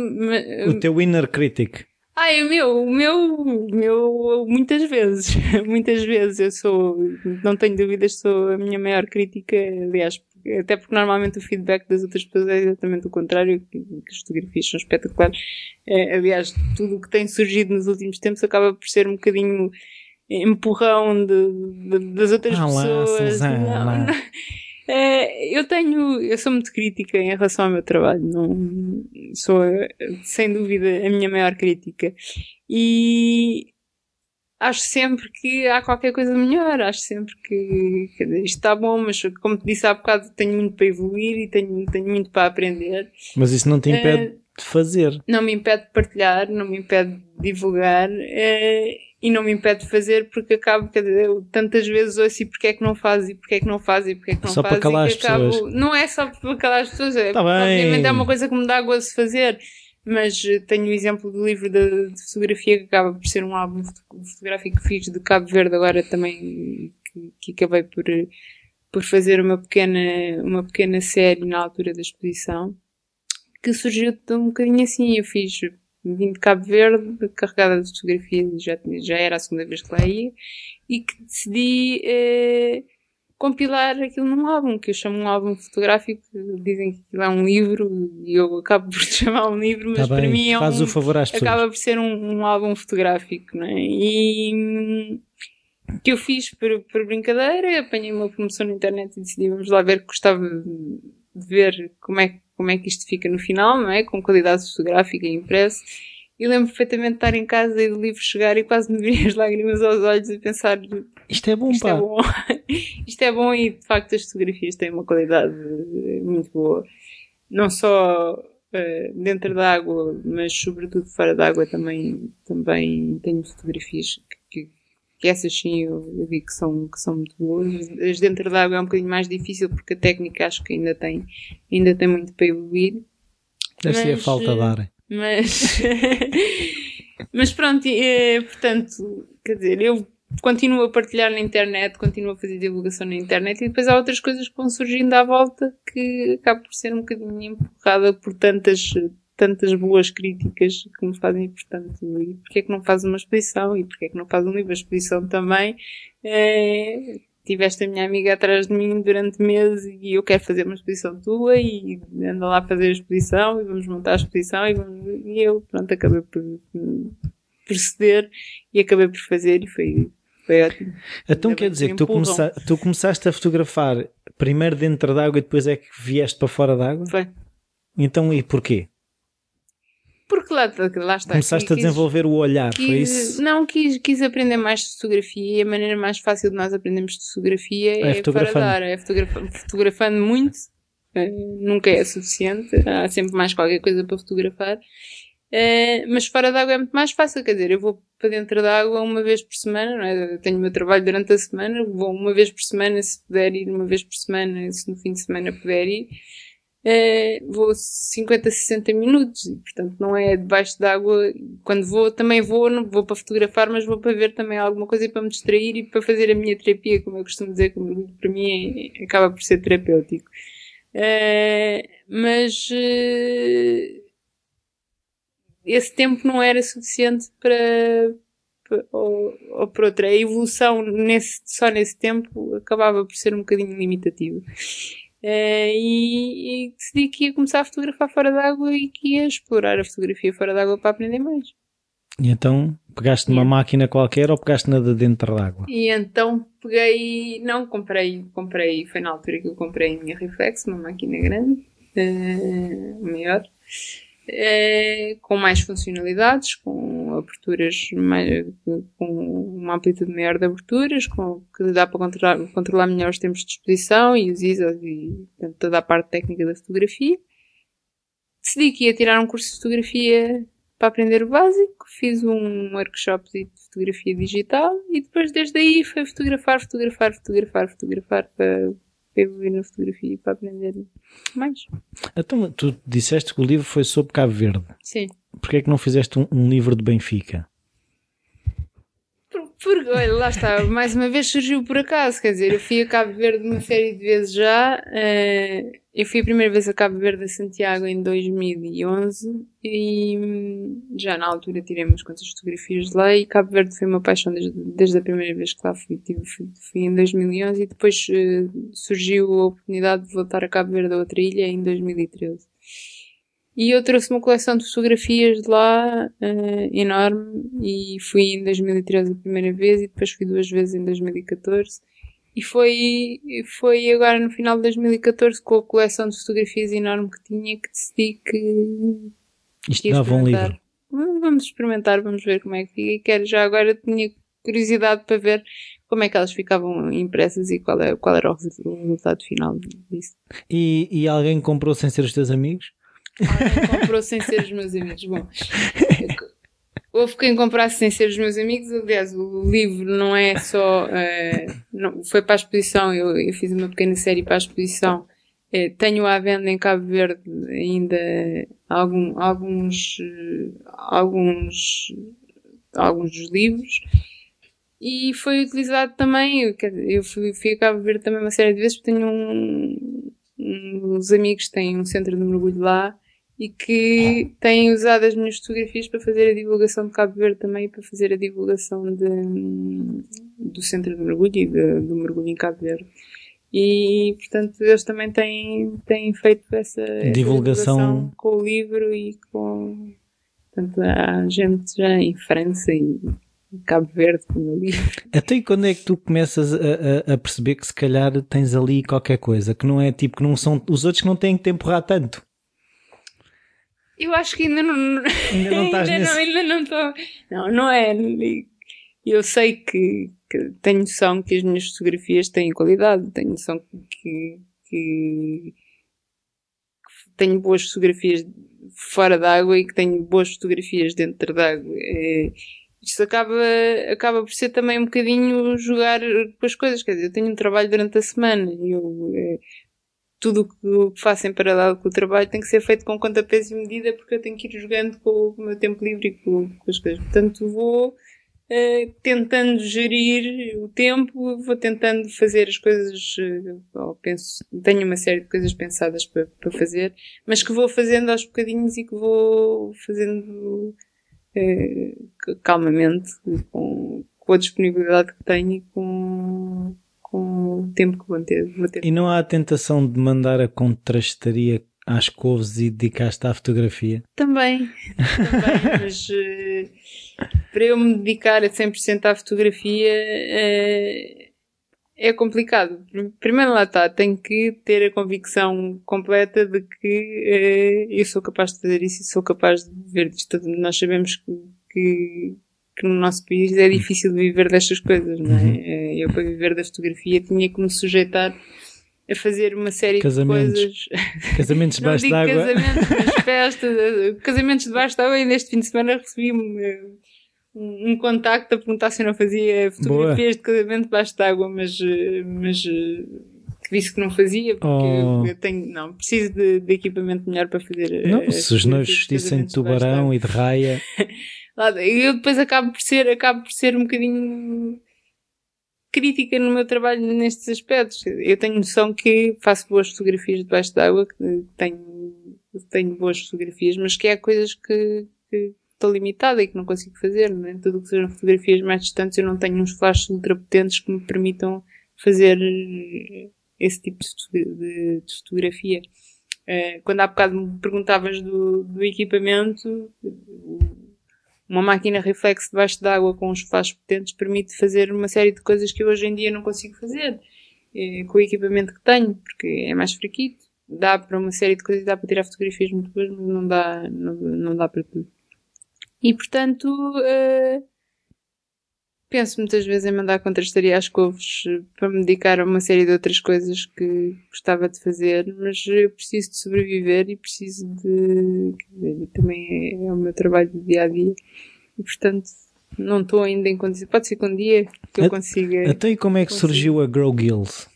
O teu inner critic Ai, o meu, o meu, o meu, muitas vezes, (laughs) muitas vezes eu sou, não tenho dúvidas, sou a minha maior crítica, aliás, até porque normalmente o feedback das outras pessoas é exatamente o contrário, que, que as fotografias são espetaculares. É, aliás, tudo o que tem surgido nos últimos tempos acaba por ser um bocadinho empurrão de, de, das outras ah, pessoas. Lá, não, não. É, eu tenho, eu sou muito crítica em relação ao meu trabalho, não sou sem dúvida a minha maior crítica. E acho sempre que há qualquer coisa melhor, acho sempre que, isto está bom, mas como te disse há bocado, tenho muito para evoluir e tenho, tenho muito para aprender. Mas isso não te impede uh, de fazer. Não me impede de partilhar, não me impede de divulgar. Uh, e não me impede de fazer porque acabo, dizer, eu tantas vezes ouço e porque é que não faz e porque é que não faz e porque é que não Só faz para calar e as acabo, pessoas. não é só para calar as pessoas, é, Tá bem. obviamente é uma coisa que me dá gozo fazer, mas eh, tenho o exemplo do livro de, de fotografia que acaba por ser um álbum foto- fotográfico que fiz de Cabo Verde agora também, que, que acabei por, eh, por fazer uma pequena, uma pequena série na altura da exposição, que surgiu um bocadinho assim, eu fiz vim de Cabo Verde, carregada de fotografias, já, já era a segunda vez que lá ia, e que decidi eh, compilar aquilo num álbum, que eu chamo um álbum fotográfico, dizem que aquilo é um livro, e eu acabo por (laughs) chamar um livro, mas para bem, mim é faz um, o favor às pessoas. acaba por ser um, um álbum fotográfico, não é? E hum, que eu fiz por, por brincadeira, apanhei uma promoção na internet e decidi vamos lá ver gostava de ver como é, que- como é que isto fica no final, não é? Com qualidade fotográfica e impresso. E lembro perfeitamente de estar em casa e do livro chegar e quase me virem as lágrimas aos olhos e pensar Isto é bom, isto pá. é bom. (laughs) isto é bom e de facto as fotografias têm uma qualidade eh, muito boa. Não só eh, dentro da água, mas sobretudo fora da água também, também tenho fotografias que, essas sim eu, eu digo que são, que são muito boas. As dentro da água é um bocadinho mais difícil porque a técnica acho que ainda tem, ainda tem muito para evoluir. Deve ser a falta de eh, ar. Mas, (laughs) mas pronto, eh, portanto, quer dizer, eu continuo a partilhar na internet, continuo a fazer divulgação na internet e depois há outras coisas que vão surgindo à volta que acabo por ser um bocadinho empurrada por tantas, tantas boas críticas que me fazem, portanto, e porque é que não faz uma exposição e porque é que não faz um livro? A exposição também. eh, tiveste a minha amiga atrás de mim durante meses e eu quero fazer uma exposição tua e anda lá a fazer a exposição e vamos montar a exposição e, vamos- e eu, pronto, acabei por, por ceder e acabei por fazer e foi, foi ótimo. Então quer dizer que tu, começa- tu começaste a fotografar primeiro dentro d'água e depois é que vieste para fora d'água? Foi. Então e porquê? Porque lá, lá está. Começaste a quis- desenvolver o olhar, foi quis- isso? Não, quis, quis aprender mais de fotografia e a maneira mais fácil de nós aprendermos de fotografia É é, fotografando. fora da área, é fotografa- fotografando muito. eh, nunca é suficiente, há sempre mais qualquer coisa para fotografar. Eh, mas fora da água é muito mais fácil, quer dizer, eu vou para dentro da água uma vez por semana, não é? Eu tenho o meu trabalho durante a semana, vou uma vez por semana, se puder ir uma vez por semana, se no fim de semana puder ir. Eh, vou 50, 60 minutos e portanto não é debaixo d'água. Quando vou também vou, não vou para fotografar mas vou para ver também alguma coisa e para me distrair e para fazer a minha terapia como eu costumo dizer, como para mim é- acaba por ser terapêutico. Eh, mas esse tempo não era suficiente para, para ou, ou por outra, a evolução nesse, só nesse tempo acabava por ser um bocadinho limitativa eh, e, e decidi que ia começar a fotografar fora d'água e que ia explorar a fotografia fora d'água para aprender mais. E então pegaste numa máquina qualquer ou pegaste na de dentro d'água? E então peguei, não, comprei, comprei, foi na altura que eu comprei a minha Reflex, uma máquina grande, eh, maior, eh, com mais funcionalidades, com aberturas, mais, com uma amplitude maior de aberturas, com, que dá para controlar, controlar melhor os tempos de exposição e os ISOs e portanto, toda a parte técnica da fotografia. Decidi que ia tirar um curso de fotografia para aprender o básico, fiz um workshop de fotografia digital e depois desde aí foi fotografar, fotografar, fotografar, fotografar para, para evoluir na fotografia e para aprender mais. Então tu disseste que o livro foi sobre Cabo Verde. Sim. Porquê é que não fizeste um, um livro de Benfica? Por- Porque, olha, lá está, mais uma vez surgiu por acaso, quer dizer, eu fui a Cabo Verde uma série de vezes já, eh, eu fui a primeira vez a Cabo Verde a Santiago em 2011 e hum, já na altura tirei umas quantas fotografias de lá e Cabo Verde foi uma paixão desde, desde a primeira vez que lá fui, Tive- fui, fui em 2011 e depois eh, surgiu a oportunidade de voltar a Cabo Verde a outra ilha em 2013. E eu trouxe uma coleção de fotografias de lá eh, enorme e fui em 2013 a primeira vez e depois fui duas vezes em 2014. E foi, foi agora no final de 2014 com a coleção de fotografias enorme que tinha que decidi que Isto dava um livro. Vamos experimentar, vamos ver como é que fica. E quero já agora tinha curiosidade para ver como é que elas ficavam impressas e qual, é, qual era o resultado final disso. E, e alguém comprou sem ser os teus amigos? Alguém comprou sem ser os meus amigos. Bom, houve quem comprasse sem ser os meus amigos. Aliás, o livro não é só. Uh, não, foi para a exposição, eu, eu, fiz uma pequena série para a exposição. Uh, tenho à venda em Cabo Verde ainda algum, alguns, alguns, alguns dos livros. E foi utilizado também, eu fui, fui a Cabo Verde também uma série de vezes, porque tenho um, uns amigos têm um centro de mergulho lá e que têm usado as minhas fotografias para fazer a divulgação de Cabo Verde também para fazer a divulgação de, do centro de mergulho e de, do mergulho em Cabo Verde. E, portanto, eles também têm, têm feito essa, essa divulgação. divulgação com o livro e com. Portanto, há gente já em França e Cabo Verde com o livro. Até quando é que tu começas a, a, a, perceber que se calhar tens ali qualquer coisa, que não é tipo, que não são os outros que não têm que te empurrar tanto? Eu acho que ainda não. (laughs) Ainda não estás ainda nesse... não, ainda não estou. Não, não é. Eu sei que, que, tenho noção que as minhas fotografias têm qualidade, tenho noção que, que, tenho boas fotografias fora d'água e que tenho boas fotografias dentro d'água. É, isto acaba, acaba por ser também um bocadinho jogar com as coisas. Quer dizer, eu tenho um trabalho durante a semana e eu. É, tudo o que faço em paralelo com o trabalho tem que ser feito com conta, peso e medida porque eu tenho que ir jogando com o meu tempo livre e com, com as coisas. Portanto, vou uh, tentando gerir o tempo, vou tentando fazer as coisas, uh, penso, tenho uma série de coisas pensadas para, para fazer, mas que vou fazendo aos bocadinhos e que vou fazendo uh, calmamente, com, com a disponibilidade que tenho e com com o tempo que vou ter, vou ter. E não há a tentação de mandar a contrastaria às couves e dedicar-te à fotografia? Também, também (laughs) mas uh, para eu me dedicar a 100% à fotografia uh, é complicado. Primeiro lá está, tenho que ter a convicção completa de que uh, eu sou capaz de fazer isso e sou capaz de ver isto. Nós sabemos que, que que no nosso país é difícil de viver destas coisas, não é? Uhum. Eh, eu para viver da fotografia tinha que me sujeitar a fazer uma série casamentos. de coisas. (laughs) Casamentos debaixo d'água. Casamentos, mas (laughs) festas, eh, casamentos debaixo d'água e neste fim de semana recebi eh, um, um contacto a perguntar se eu não fazia fotografias Boa. de casamento debaixo d'água, mas, mas disse que não fazia porque oh. eu tenho, não, preciso de, de, equipamento melhor para fazer. Não, se os noivos dissem de tubarão e de raia. (laughs) Eu depois acabo por ser, acabo por ser um bocadinho crítica no meu trabalho nestes aspectos. Eu tenho noção que faço boas fotografias debaixo d'água, que tenho, tenho boas fotografias, mas que há coisas que, que estou limitada e que não consigo fazer. Né? Tudo o que sejam fotografias mais distantes, eu não tenho uns flashes ultrapotentes que me permitam fazer esse tipo de, de, de fotografia. Uh, quando há bocado me perguntavas do, do equipamento, uma máquina reflexo debaixo d'água com os flashes potentes permite fazer uma série de coisas que eu hoje em dia não consigo fazer eh, com o equipamento que tenho, porque é mais fraquito. Dá para uma série de coisas, dá para tirar fotografias muito boas, mas não dá, não, não dá para tudo. E portanto, uh, penso muitas vezes em mandar contrastaria às couves eh, para me dedicar a uma série de outras coisas que gostava de fazer, mas eu preciso de sobreviver e preciso de. Dizer, também é, é, o meu trabalho do dia a dia e portanto não estou ainda em condições. Pode ser que um dia que eu consiga. Até e como é que consiga. surgiu a Grow Gills?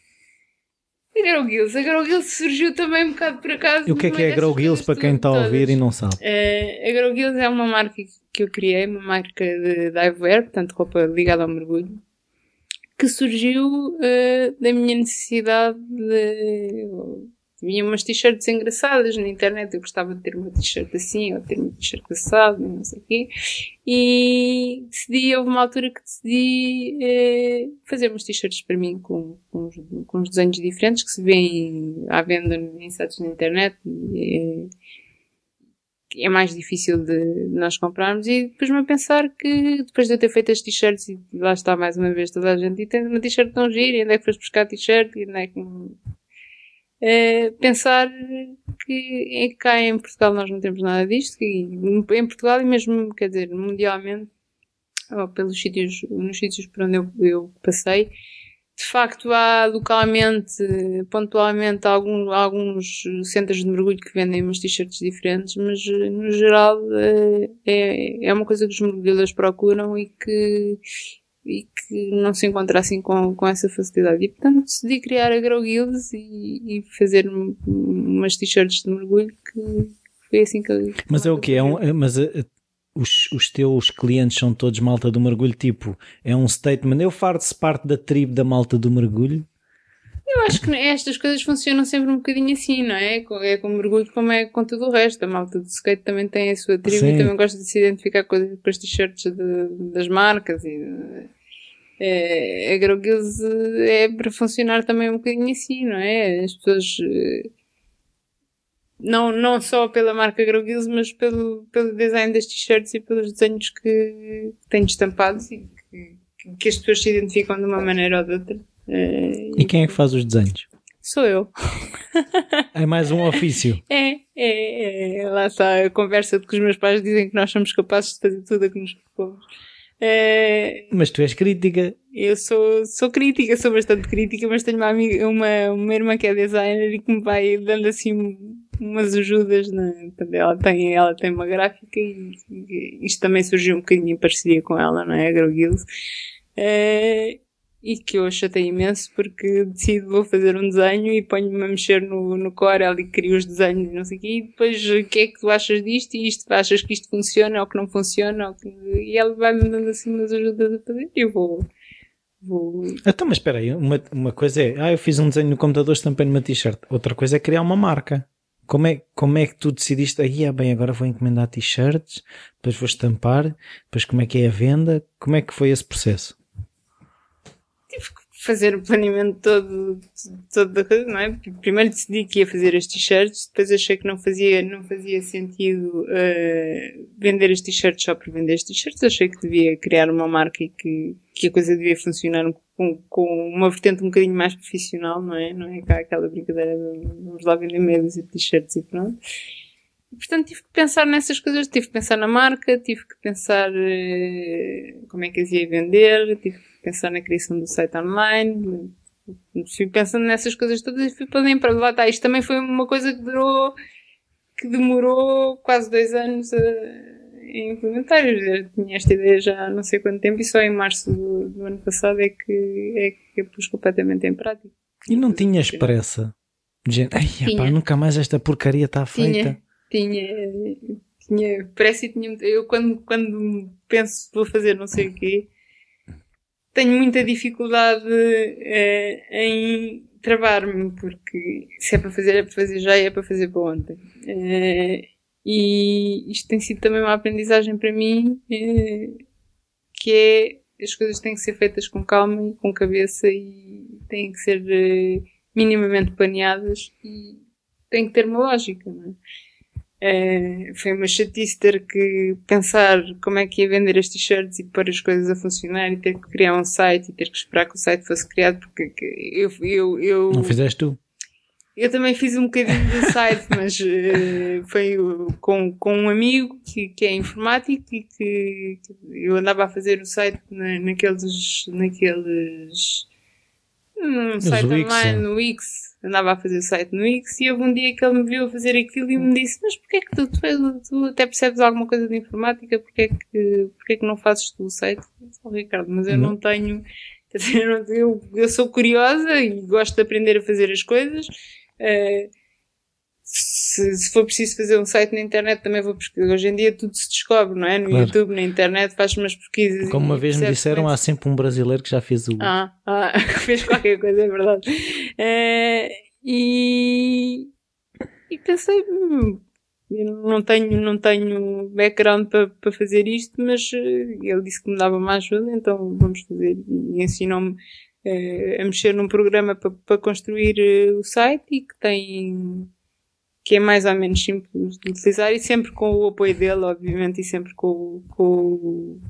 A Grow Gills, a Grow Gills surgiu também um bocado por acaso. E o que é que é a Grow Gills para quem está a ouvir e não sabe? Uh, a Grow Gills é uma marca que eu criei, uma marca de divewear, portanto roupa ligada ao mergulho, que surgiu uh, da minha necessidade de. Tinha umas t-shirts engraçadas na internet, eu gostava de ter uma t-shirt assim, ou ter uma t-shirt assada, não sei o quê. E decidi, houve uma altura que decidi eh, fazer umas t-shirts para mim com, com, uns, com uns desenhos diferentes que se vêem à venda em sites na internet. E, eh, é mais difícil de nós comprarmos e depois-me a pensar que depois de eu ter feito as t-shirts e lá está mais uma vez toda a gente e tem uma t-shirt tão gira e onde é que foste buscar t-shirt e onde é que é, pensar que cá em Portugal nós não temos nada disto e em Portugal e mesmo quer dizer mundialmente ou pelos sítios nos sítios por onde eu, eu passei de facto há localmente, pontualmente, algum, alguns centros de mergulho que vendem umas t-shirts diferentes, mas no geral é, é uma coisa que os mergulhadores procuram e que, e que não se encontra assim com, com essa facilidade. E portanto decidi criar a Grow Guilds e, e fazer umas t-shirts de mergulho que foi assim que eu. Mas é o que? É um, mas os, os teus clientes são todos malta do mergulho? Tipo, é um statement, eu faço parte da tribo da malta do mergulho? Eu acho que estas coisas funcionam sempre um bocadinho assim, não é? É com mergulho como é com tudo o resto. A malta do skate também tem a sua tribo Sim. e também gosta de se identificar com, com as t-shirts das marcas e é, a Grogills é para funcionar também um bocadinho assim, não é? As pessoas eh, não, não só pela marca Grogills, mas pelo, pelo design das t-shirts e pelos desenhos que têm estampados e que, que, as pessoas se identificam de uma maneira ou de outra. Uh, e quem é que faz os desenhos? Sou eu. (laughs) É mais um ofício. É, é, é, lá está a conversa de que os meus pais dizem que nós somos capazes de fazer tudo a que nos propomos. É, mas tu és crítica. Eu sou, sou crítica, sou bastante crítica, mas tenho uma, amiga, uma, uma irmã que é designer e que me vai dando assim umas ajudas. Né? Ela, tem, ela tem uma gráfica e, e isto também surgiu um bocadinho em parceria com ela, não é? A. É, e que eu chatei imenso porque decido vou fazer um desenho e ponho-me a mexer no, no Corel e crio os desenhos e não sei o quê. E depois o que é que tu achas disto? E isto achas que isto funciona ou que não funciona? Que... e ela vai-me dando assim umas ajudas a fazer. E eu vou vou então mas espera aí uma, uma coisa é ah eu fiz um desenho no computador estampei numa t-shirt. Outra coisa é criar uma marca. Como é, como é que tu decidiste aí, ah, bem, agora vou encomendar t-shirts, depois vou estampar, depois como é que é a venda? Como é que foi esse processo? Tive que fazer o planeamento todo, todo da coisa, não é? Primeiro decidi que ia fazer as t-shirts, depois achei que não fazia, não fazia sentido uh, vender as t-shirts só por vender as t-shirts, achei que devia criar uma marca e que, que a coisa devia funcionar com, com uma vertente um bocadinho mais profissional, não é? Não é cá aquela brincadeira de vamos lá vender medos e t-shirts e pronto. portanto, tive que pensar nessas coisas, tive que pensar na marca, tive que pensar uh, como é que as ia vender, tive que pensar na criação do site online, fui pensando nessas coisas todas e fui para lá está. Isto também foi uma coisa que durou, que demorou quase dois anos a, a implementar. Eu tinha esta ideia já há não sei quanto tempo e só em março do, do ano passado é que, é que eu pus completamente em prática. E não tinhas pressa? Gente, ai, pá, nunca mais esta porcaria está feita. Tinha, tinha, tinha pressa e tinha. Eu quando, quando penso vou fazer não sei o quê tenho muita dificuldade uh, em travar-me, porque se é para fazer, é para fazer já e é para fazer para ontem. Uh, e isto tem sido também uma aprendizagem para mim, uh, que é as coisas têm que ser feitas com calma e com cabeça e têm que ser minimamente planeadas e têm que ter uma lógica, não é? É, foi uma chatice ter que pensar como é que ia vender as t-shirts e pôr as coisas a funcionar e ter que criar um site e ter que esperar que o site fosse criado porque eu, eu, eu não fizeste tu? Eu também fiz um bocadinho de site, (laughs) mas uh, foi com, com um amigo que, que é informático e que, que eu andava a fazer o site na, naqueles, naqueles, num site online, no Wix, andava a fazer o site no X e houve um dia que ele me viu a fazer aquilo e me disse, mas porquê é que tu, tu, tu até percebes alguma coisa de informática, porquê é que, porquê é que não fazes tu o site? Eu disse, oh, Ricardo, mas eu não, não tenho, (laughs) eu, eu sou curiosa e gosto de aprender a fazer as coisas, uh, se, se, for preciso fazer um site na internet também vou pesquisar. Hoje em dia tudo se descobre, não é? No claro. YouTube, na internet, faz umas pesquisas. Como uma vez me disseram, há sempre um brasileiro que já fez o. Ah, ah (laughs) fez qualquer coisa, é verdade. É, e, e pensei, hum, eu não tenho, não tenho background para, para fazer isto, mas eh, ele disse que me dava uma ajuda, então vamos fazer. E ensinou-me uh, a mexer num programa para, para construir o site e que tem que é mais ou menos simples de utilizar e sempre com o apoio dele, obviamente, e sempre com, com,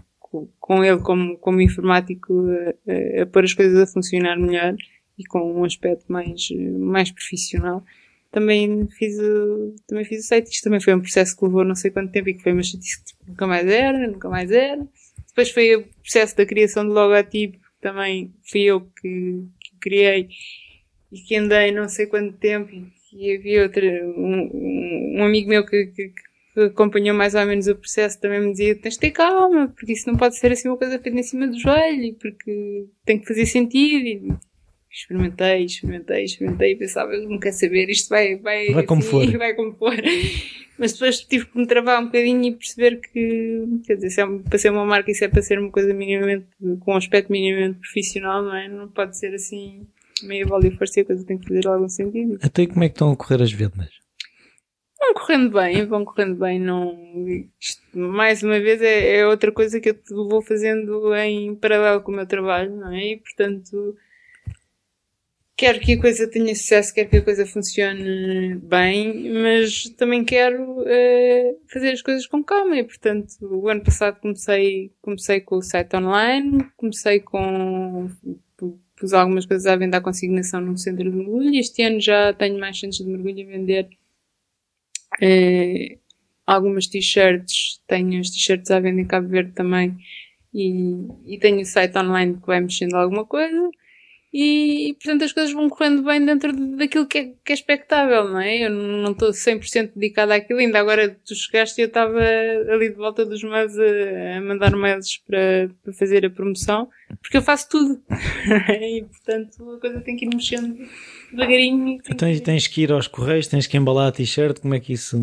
com, ele como, como informático a, a, pôr as coisas a funcionar melhor e com um aspecto mais, mais profissional. Também fiz o, também fiz o site. Isto também foi um processo que levou não sei quanto tempo e que foi uma chatice que nunca mais era, nunca mais era. Depois foi o processo da criação do logotipo, também fui eu que, criei e que andei não sei quanto tempo e havia outro, um, um amigo meu que, que, que, acompanhou mais ou menos o processo também me dizia tens de ter calma, porque isso não pode ser assim uma coisa feita em cima do joelho, porque tem que fazer sentido e experimentei, experimentei, experimentei e pensava, não quer saber, isto vai, vai, vai como assim, for. (laughs) vai como for. Mas depois tive que me travar um bocadinho e perceber que, quer dizer, se é para ser uma marca, isso é para ser uma coisa minimamente, com um aspecto minimamente profissional, não é? Não pode ser assim, meio bola e força, a coisa tem que fazer algum sentido. Até como é que estão a correr as vendas? Vão correndo bem, vão correndo bem, não, isto, mais uma vez é, é outra coisa que eu vou fazendo em paralelo com o meu trabalho, não é? E portanto, quero que a coisa tenha sucesso, quero que a coisa funcione bem, mas também quero uh, fazer as coisas com calma e, portanto, o ano passado comecei, comecei com o site online, comecei com, pus algumas coisas à venda à consignação num centro de mergulho, este ano já tenho mais centros de mergulho a vender uh, algumas t-shirts, tenho as t-shirts à venda em Cabo Verde também e, e tenho o site online que vai mexendo alguma coisa e, portanto as coisas vão correndo bem dentro daquilo que é, que é expectável, não é? Eu não estou 100% dedicada àquilo, ainda agora tu chegaste e eu estava ali de volta dos mails a, a mandar mails para, para fazer a promoção, porque eu faço tudo. (laughs) e portanto a coisa tem que ir mexendo devagarinho. Então que... tens que ir aos correios, tens que embalar a t-shirt, como é que isso.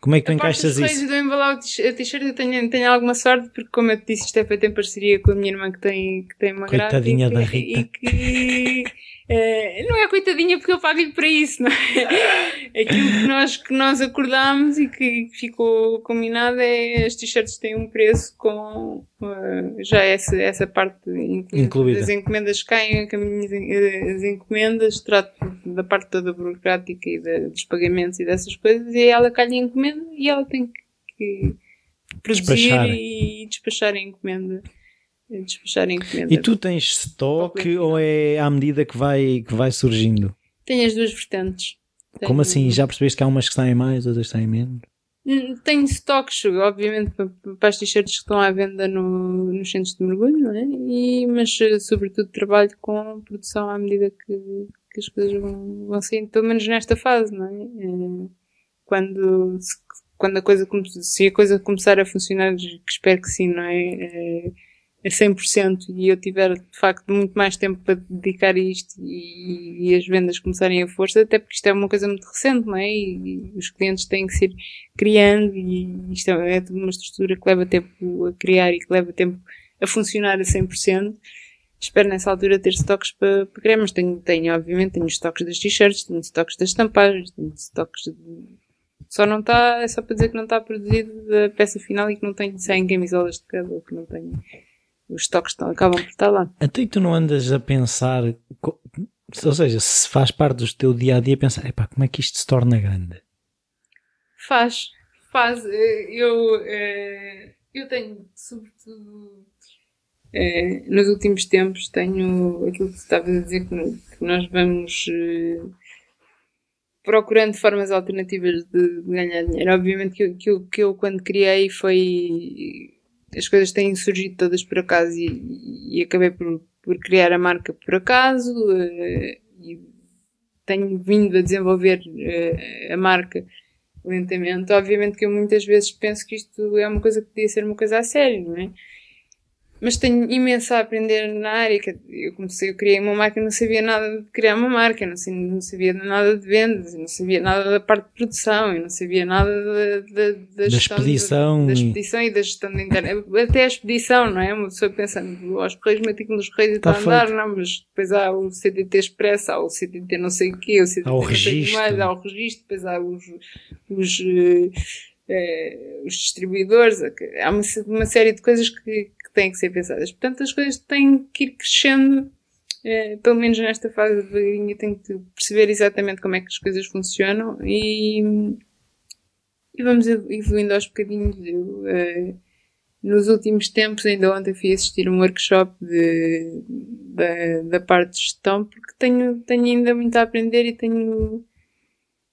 Como é que tu encaixas isso? do embalar o t-shirt eu tenho, tenho alguma sorte porque como eu te disse isto é feito em parceria com a minha irmã que tem, que tem uma Coitadinha gráfica da Rita. e que é, não é coitadinha porque eu pago-lhe para isso, não é? (laughs) Aquilo que nós, que nós acordámos e que ficou combinado é as t-shirts têm um preço com uh, já essa, essa parte incluída. das encomendas caem, as encomendas, trato da parte toda burocrática e da, dos pagamentos e dessas coisas e ela calha a encomenda e ela tem que, que produzir despachar. e despachar a encomenda despachar encomenda. E tu tens estoque ou é à medida que vai, que vai surgindo? Tenho as duas vertentes. Tenho... Como assim? Já percebeste que há umas que saem mais, outras que saem menos? Hum, tenho estoques, obviamente, para as t-shirts que estão à venda no, nos centros de mergulho, não é? E, mas, eh, sobretudo, trabalho com produção à medida que, que as coisas vão, vão saindo, pelo menos nesta fase, não é? é quando, quando a coisa, se a coisa começar a funcionar, que espero que sim, não é? É a 100% e eu tiver de facto muito mais tempo para dedicar isto e, e, as vendas começarem a força, até porque isto é uma coisa muito recente, não é? E, e os clientes têm que ir criando e isto é, é uma estrutura que leva tempo a criar e que leva tempo a funcionar a 100%. Espero nessa altura ter stocks para, para criar, mas tenho, tenho, obviamente, tenho stocks das t-shirts, tenho stocks das estampagens, tenho stocks de, só não está, é só para dizer que não está produzido a peça final e que não tenho 100 camisolas de cada, ou que não tenho os estoques estão, acabam por estar lá. Até tu não andas a pensar, ou seja, se faz parte do teu dia a dia, pensar, epá, como é que isto se torna grande? Faz, faz. Eh, eu, eh, eu tenho, sobretudo, eh, nos últimos tempos, tenho aquilo que estavas a dizer, que nós vamos procurando formas alternativas de, ganhar dinheiro. Obviamente que, que, eu, que eu, quando criei, foi as coisas têm surgido todas por acaso e, e acabei por, por, criar a marca por acaso uh, e tenho vindo a desenvolver uh, a marca lentamente. Obviamente que eu muitas vezes penso que isto é uma coisa que podia ser uma coisa a sério, não é? Mas tenho imenso a aprender na área. Eu comecei, eu criei uma marca, não sabia nada de criar uma marca, não, sei, não sabia nada de vendas, não sabia nada da parte de produção, eu não sabia nada da, da, da, da expedição. Da, da, expedição e da gestão da internet. Até a expedição, não é? Uma pessoa pensando, aos correios metiam nos correios e está a andar, não, mas depois há o CTT Expresso, há o CTT não sei o quê, o CTT há o registro. mais, há o registro, depois há os, os uh, uh, os distribuidores, há uma, uma série de coisas que, que têm que ser pensadas. Portanto, as coisas têm que ir crescendo, eh, pelo menos nesta fase devagarinho, tenho que perceber exatamente como é que as coisas funcionam e, e vamos evoluindo aos bocadinhos. Eu, eh, nos últimos tempos, ainda ontem fui assistir um workshop de, da, da parte de gestão, porque tenho, tenho ainda muito a aprender e tenho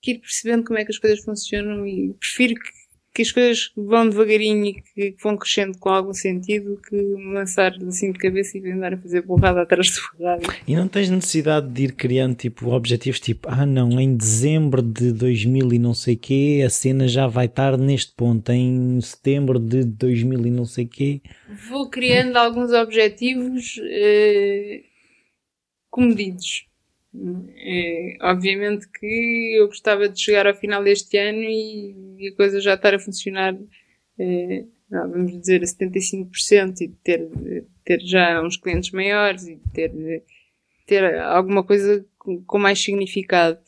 que ir percebendo como é que as coisas funcionam e prefiro que que as coisas vão devagarinho e que, vão crescendo com algum sentido que me lançar assim de cabeça e andar a fazer borrada atrás de borrada. E não tens necessidade de ir criando tipo objetivos tipo, ah não, em dezembro de 2000 e não sei quê, a cena já vai estar neste ponto, em setembro de 2000 e não sei quê. Vou criando alguns objetivos eh, comedidos. É, obviamente que eu gostava de chegar ao final deste ano e, e a coisa já estar a funcionar, é, vamos dizer, a 75% e ter, ter já uns clientes maiores e ter, ter alguma coisa com, com mais significado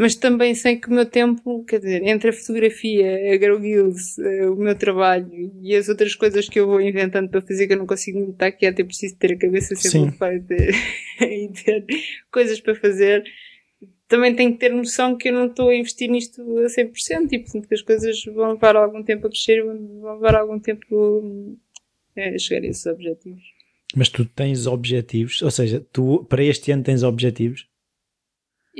mas também sei que o meu tempo, quer dizer, entre a fotografia, a Grow Guilds, eh, o meu trabalho e as outras coisas que eu vou inventando para fazer que eu não consigo estar aqui até preciso ter a cabeça sempre feita (laughs) e ter coisas para fazer, também tenho que ter noção que eu não estou a investir nisto a 100% e portanto que as coisas vão levar algum tempo a crescer, vão levar algum tempo a chegar a esses objetivos. Mas tu tens objetivos, ou seja, tu para este ano tens objetivos?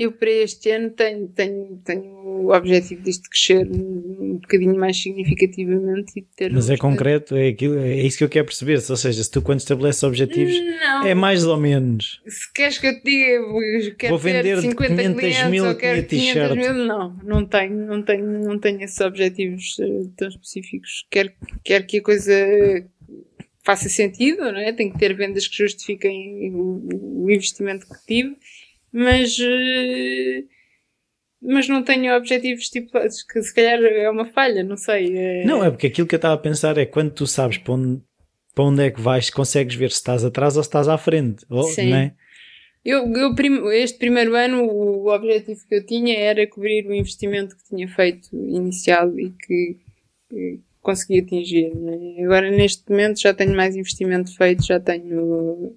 Eu para este ano tenho, tenho, tenho o objetivo disto crescer um bocadinho mais significativamente e ter. Mas é concreto, é, aquilo, é isso que eu quero perceber. Ou seja, se tu quando estabeleces objetivos não. é mais ou menos. Se queres que eu te diga, quero Vou vender 50 500 mil ou quero 500 mil, não, não tenho, não tenho, não tenho esses objetivos uh, tão específicos. Quero, quero que a coisa faça sentido, não é? Tenho que ter vendas que justifiquem o, o investimento que tive mas, eh, mas não tenho objetivos tipo, que se calhar é uma falha, não sei. É... Não, é porque aquilo que eu estava a pensar é quando tu sabes para onde, para onde é que vais, consegues ver se estás atrás ou se estás à frente, ou, Sim. é? Eu, eu, este primeiro ano, o objetivo que eu tinha era cobrir o investimento que tinha feito inicial e que, que consegui atingir. É? Agora, neste momento, já tenho mais investimento feito, já tenho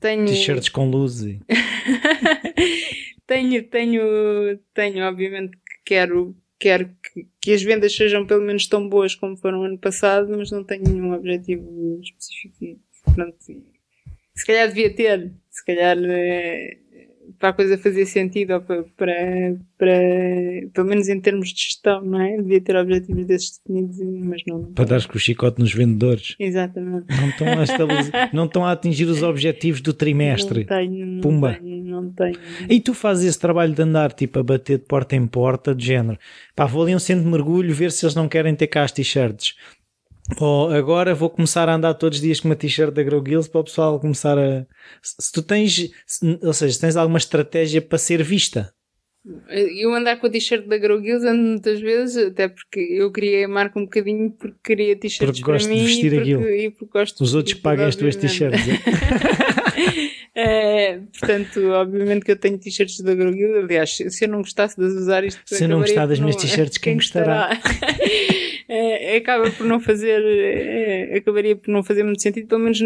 tenho... T-shirts com luz e... (laughs) tenho, tenho, tenho, obviamente que quero, quero que, que, as vendas sejam pelo menos tão boas como foram ano passado, mas não tenho nenhum objetivo específico. Pronto, se calhar devia ter, se calhar eh, para a coisa fazer sentido, ou para, para, para, pelo menos em termos de gestão, não é? Devia ter objetivos desses definidos, mas não. Para dar com o chicote nos vendedores. Exatamente. Não estão a, estabelecer, (laughs) não estão a atingir os objetivos do trimestre. Não tenho, não Pumba. tenho, não tenho. E tu fazes esse trabalho de andar tipo a bater de porta em porta, de género. Pá, vou ali um centro de mergulho ver se eles não querem ter cá as t-shirts. Ou agora vou começar a andar todos os dias com uma t-shirt da Grow Gills para o pessoal começar a. Se tu tens, ou seja, se tens alguma estratégia para ser vista. Eu andar com a t-shirt da Grow Gills ando muitas vezes, até porque eu criei a marca um bocadinho porque queria t-shirts para gosto mim de vestir e, aquilo. Porque, e porque gosto Os outros pagam as tuas t-shirts. É, (laughs) portanto, obviamente que eu tenho t-shirts da Grow Gills. Aliás, se eu não gostasse de usar isto, se eu não gostar das minhas t-shirts, quem gostará? É, acaba por não fazer, é, acabaria por não fazer muito sentido, pelo menos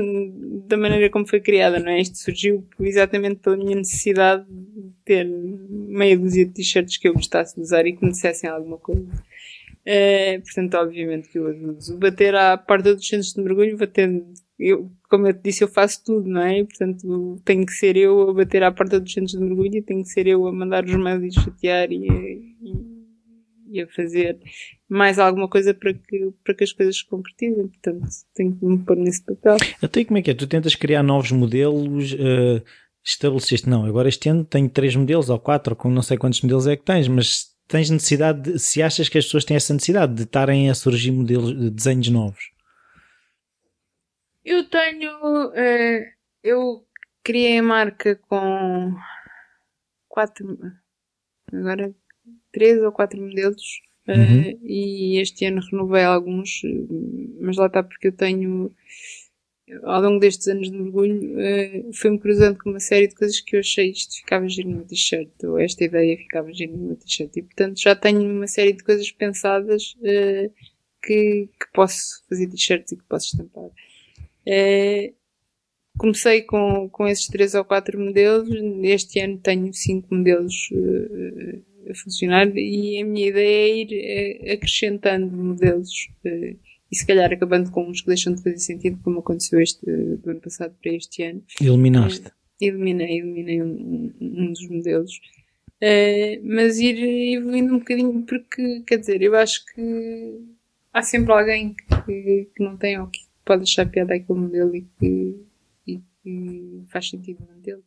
da maneira como foi criada, não é? Isto surgiu exatamente pela minha necessidade de ter meia dúzia de t-shirts que eu gostasse de usar e que me dissessem alguma coisa. É, portanto, obviamente que eu uso. Bater à porta dos centros de mergulho, bater, eu, como eu te disse, eu faço tudo, não é? Portanto, tenho que ser eu a bater à porta dos centros de mergulho, tenho que ser eu a mandar os mails e chatear e, e e a fazer mais alguma coisa para que, para que as coisas se concretizem. Portanto, tenho que me pôr nesse papel. Até como é que é? Tu tentas criar novos modelos, uh, estabeleceste, não, agora este ano tenho três modelos ou quatro, com não sei quantos modelos é que tens, mas tens necessidade, de, se achas que as pessoas têm essa necessidade de estarem a surgir modelos, de desenhos novos? Eu tenho, uh, eu criei a marca com quatro, agora três ou quatro modelos uhum. uh, e este ano renovei alguns, mas lá está porque eu tenho ao longo destes anos de mergulho uh, fui-me cruzando com uma série de coisas que eu achei isto ficava giro no t-shirt ou esta ideia ficava giro no t-shirt e portanto já tenho uma série de coisas pensadas uh, que, que posso fazer t-shirts e que posso estampar. Uh, comecei com, com esses três ou quatro modelos, este ano tenho cinco modelos uh, a funcionar e a minha ideia é ir eh, acrescentando modelos eh, e se calhar acabando com uns que deixam de fazer sentido, como aconteceu este do ano passado para este ano. Eliminaste? eliminei, eliminei um, um, dos modelos. Uh, mas ir evoluindo um bocadinho porque, quer dizer, eu acho que há sempre alguém que, que não tem ou que pode achar piada aquele modelo e que, e que faz sentido mantê-lo.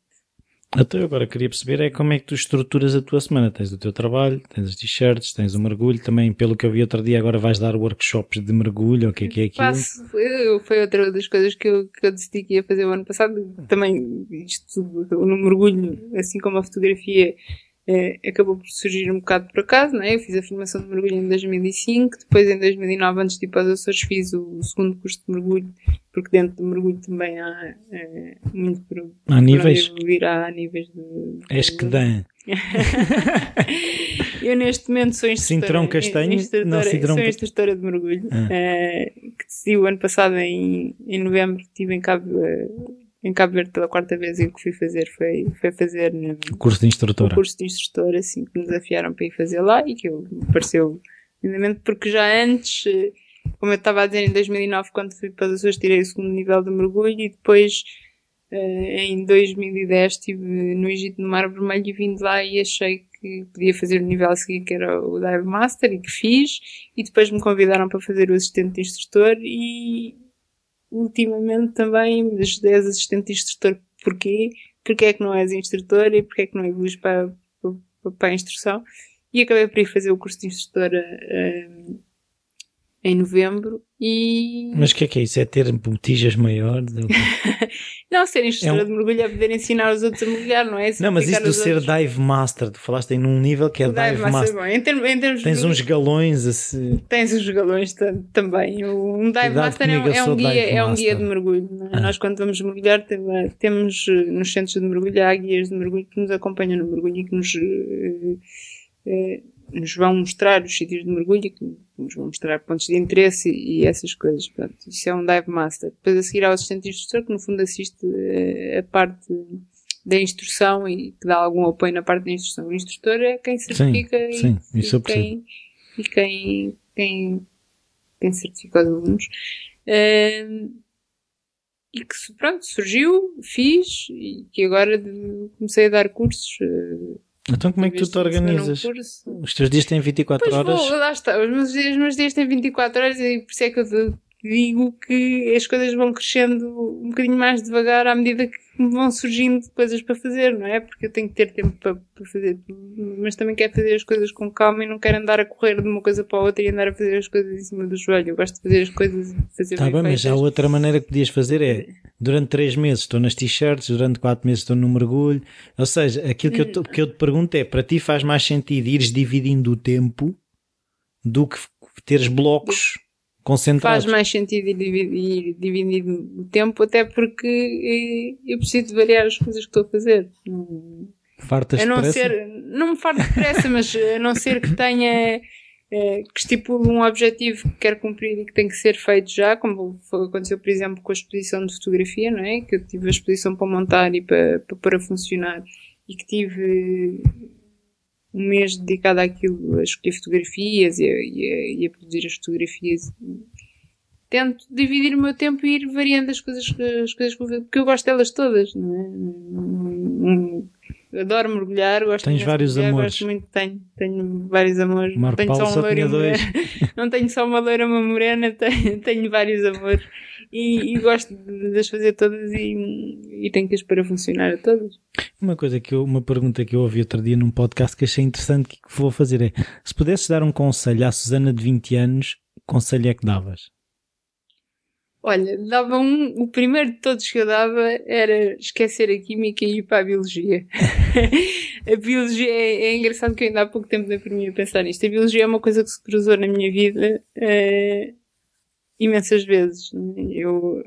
Até então, agora queria perceber é como é que tu estruturas a tua semana. Tens o teu trabalho, tens as t-shirts, tens o mergulho. Também, pelo que eu vi outro dia, agora vais dar workshops de mergulho. O que é que é aquilo? Faço, eu, foi outra das coisas que eu, que eu decidi que ia fazer o ano passado. Também, isto no mergulho, assim como a fotografia, é, acabou por surgir um bocado por acaso, não é? Eu fiz a formação de mergulho em 2005, depois em 2009, antes de ir para os Açores, fiz o, o segundo curso de mergulho, porque dentro do mergulho também há é, muito por, há níveis. evoluir, há níveis de... de És que dã. (laughs) eu neste momento sou instrutora, Cintrão castanho, instrutora, não, cintrão... sou instrutora de mergulho, ah. é, que decidi o ano passado em, em novembro, estive em Cabo em Cabo Verde pela quarta vez e o que fui fazer foi, foi fazer o curso de instrutora. O curso de instrutora, assim, que me desafiaram para ir fazer lá e que eu, me pareceu lindamente, porque já antes, eh, como eu estava a dizer, em 2009, quando fui para as Açores, tirei o segundo nível de mergulho e depois, eh, em 2010, estive no Egito no Mar Vermelho e vim de lá e achei que podia fazer o nível a seguir, que era o Dive Master, e que fiz, e depois me convidaram para fazer o assistente de instrutor e, ultimamente também és assistente de instrutor. Porquê? Porque é que não és instrutor e porque é que não evoluís para, para, para a instrução? E acabei por ir fazer o curso de instrutora um, em novembro e... Mas o que é que é isso? É ter botijas maiores? (laughs) não, ser instrutora é um... de mergulho é poder ensinar os outros a mergulhar, não é? não, mas isso de ser outros... dive master, tu falaste em um nível que é dive, dive master. master. Em termos, em termos Tens de... uns galões assim. Tens uns galões também. Um dive master é, é, um guia, é um guia de mergulho. É? Ah. Nós quando vamos mergulhar temos eh, nos centros de mergulho há guias de mergulho que nos acompanham no mergulho e que nos... Uh, uh, nos vão mostrar os sítios de mergulho, que nos vão mostrar pontos de interesse e, essas coisas. Pronto, isso é um dive master. Depois a seguir ao assistente instrutor, que no fundo assiste eh, a parte da instrução e que dá algum apoio na parte da instrução. O instrutor é quem certifica sim, e, sim, e, quem, e quem, quem, quem certifica os alunos. Uh, e que pronto, surgiu, fiz e que agora comecei a dar cursos. Uh, então como é que tu te organizas? Os teus dias têm 24 pois horas? Vou, lá está. Os meus, dias, os meus dias têm 24 horas e por isso é que eu digo que as coisas vão crescendo um bocadinho mais devagar à medida que vão surgindo coisas para fazer, não é? Porque eu tenho que ter tempo para, para fazer mas também quero fazer as coisas com calma e não quero andar a correr de uma coisa para a outra e andar a fazer as coisas em cima do joelho. Eu gosto de fazer as coisas e fazer Tá bem, feitas. mas há outra maneira que podias fazer é durante três meses estou nas t-shirts, durante quatro meses estou no mergulho. Ou seja, aquilo que eu, te, que eu te pergunto é: para ti faz mais sentido ires dividindo o tempo do que teres blocos concentrados. Faz mais sentido ir dividir, dividir o tempo, até porque eh, eu preciso de variar as coisas que estou a fazer. Fartas a não depressa? ser, não me farto depressa, mas a não ser que tenha eh, que estipule um objetivo que quero cumprir e que tem que ser feito já, como aconteceu, por exemplo, com a exposição de fotografia, não é? Que eu tive a exposição para montar e para, para pôr a funcionar e que tive um mês dedicado àquilo, a escolher fotografias e a, e a, e a produzir as fotografias. Tento dividir o meu tempo e ir variando as coisas, as coisas porque eu gosto delas todas, não é? adoro mergulhar, gosto Tens vários mergulhar, amores. Gosto muito, tenho, tenho vários amores. Marco tenho Paulo só uma loira, dois. (laughs) não tenho só uma loira, uma morena, (laughs) tenho, tenho vários amores. E, e, gosto de as fazer todas e, e tenho que as para funcionar a todas. Uma coisa que eu, uma pergunta que eu ouvi outro dia num podcast que achei interessante que vou fazer é, se pudesses dar um conselho à Susana de 20 anos, conselho é que davas? Olha, dava um, o primeiro de todos que eu dava era esquecer a química e ir para a biologia. (laughs) a biologia é, é, engraçado que eu ainda há pouco tempo por mim a pensar nisto. A biologia é uma coisa que se cruzou na minha vida uh, imensas vezes. Eu,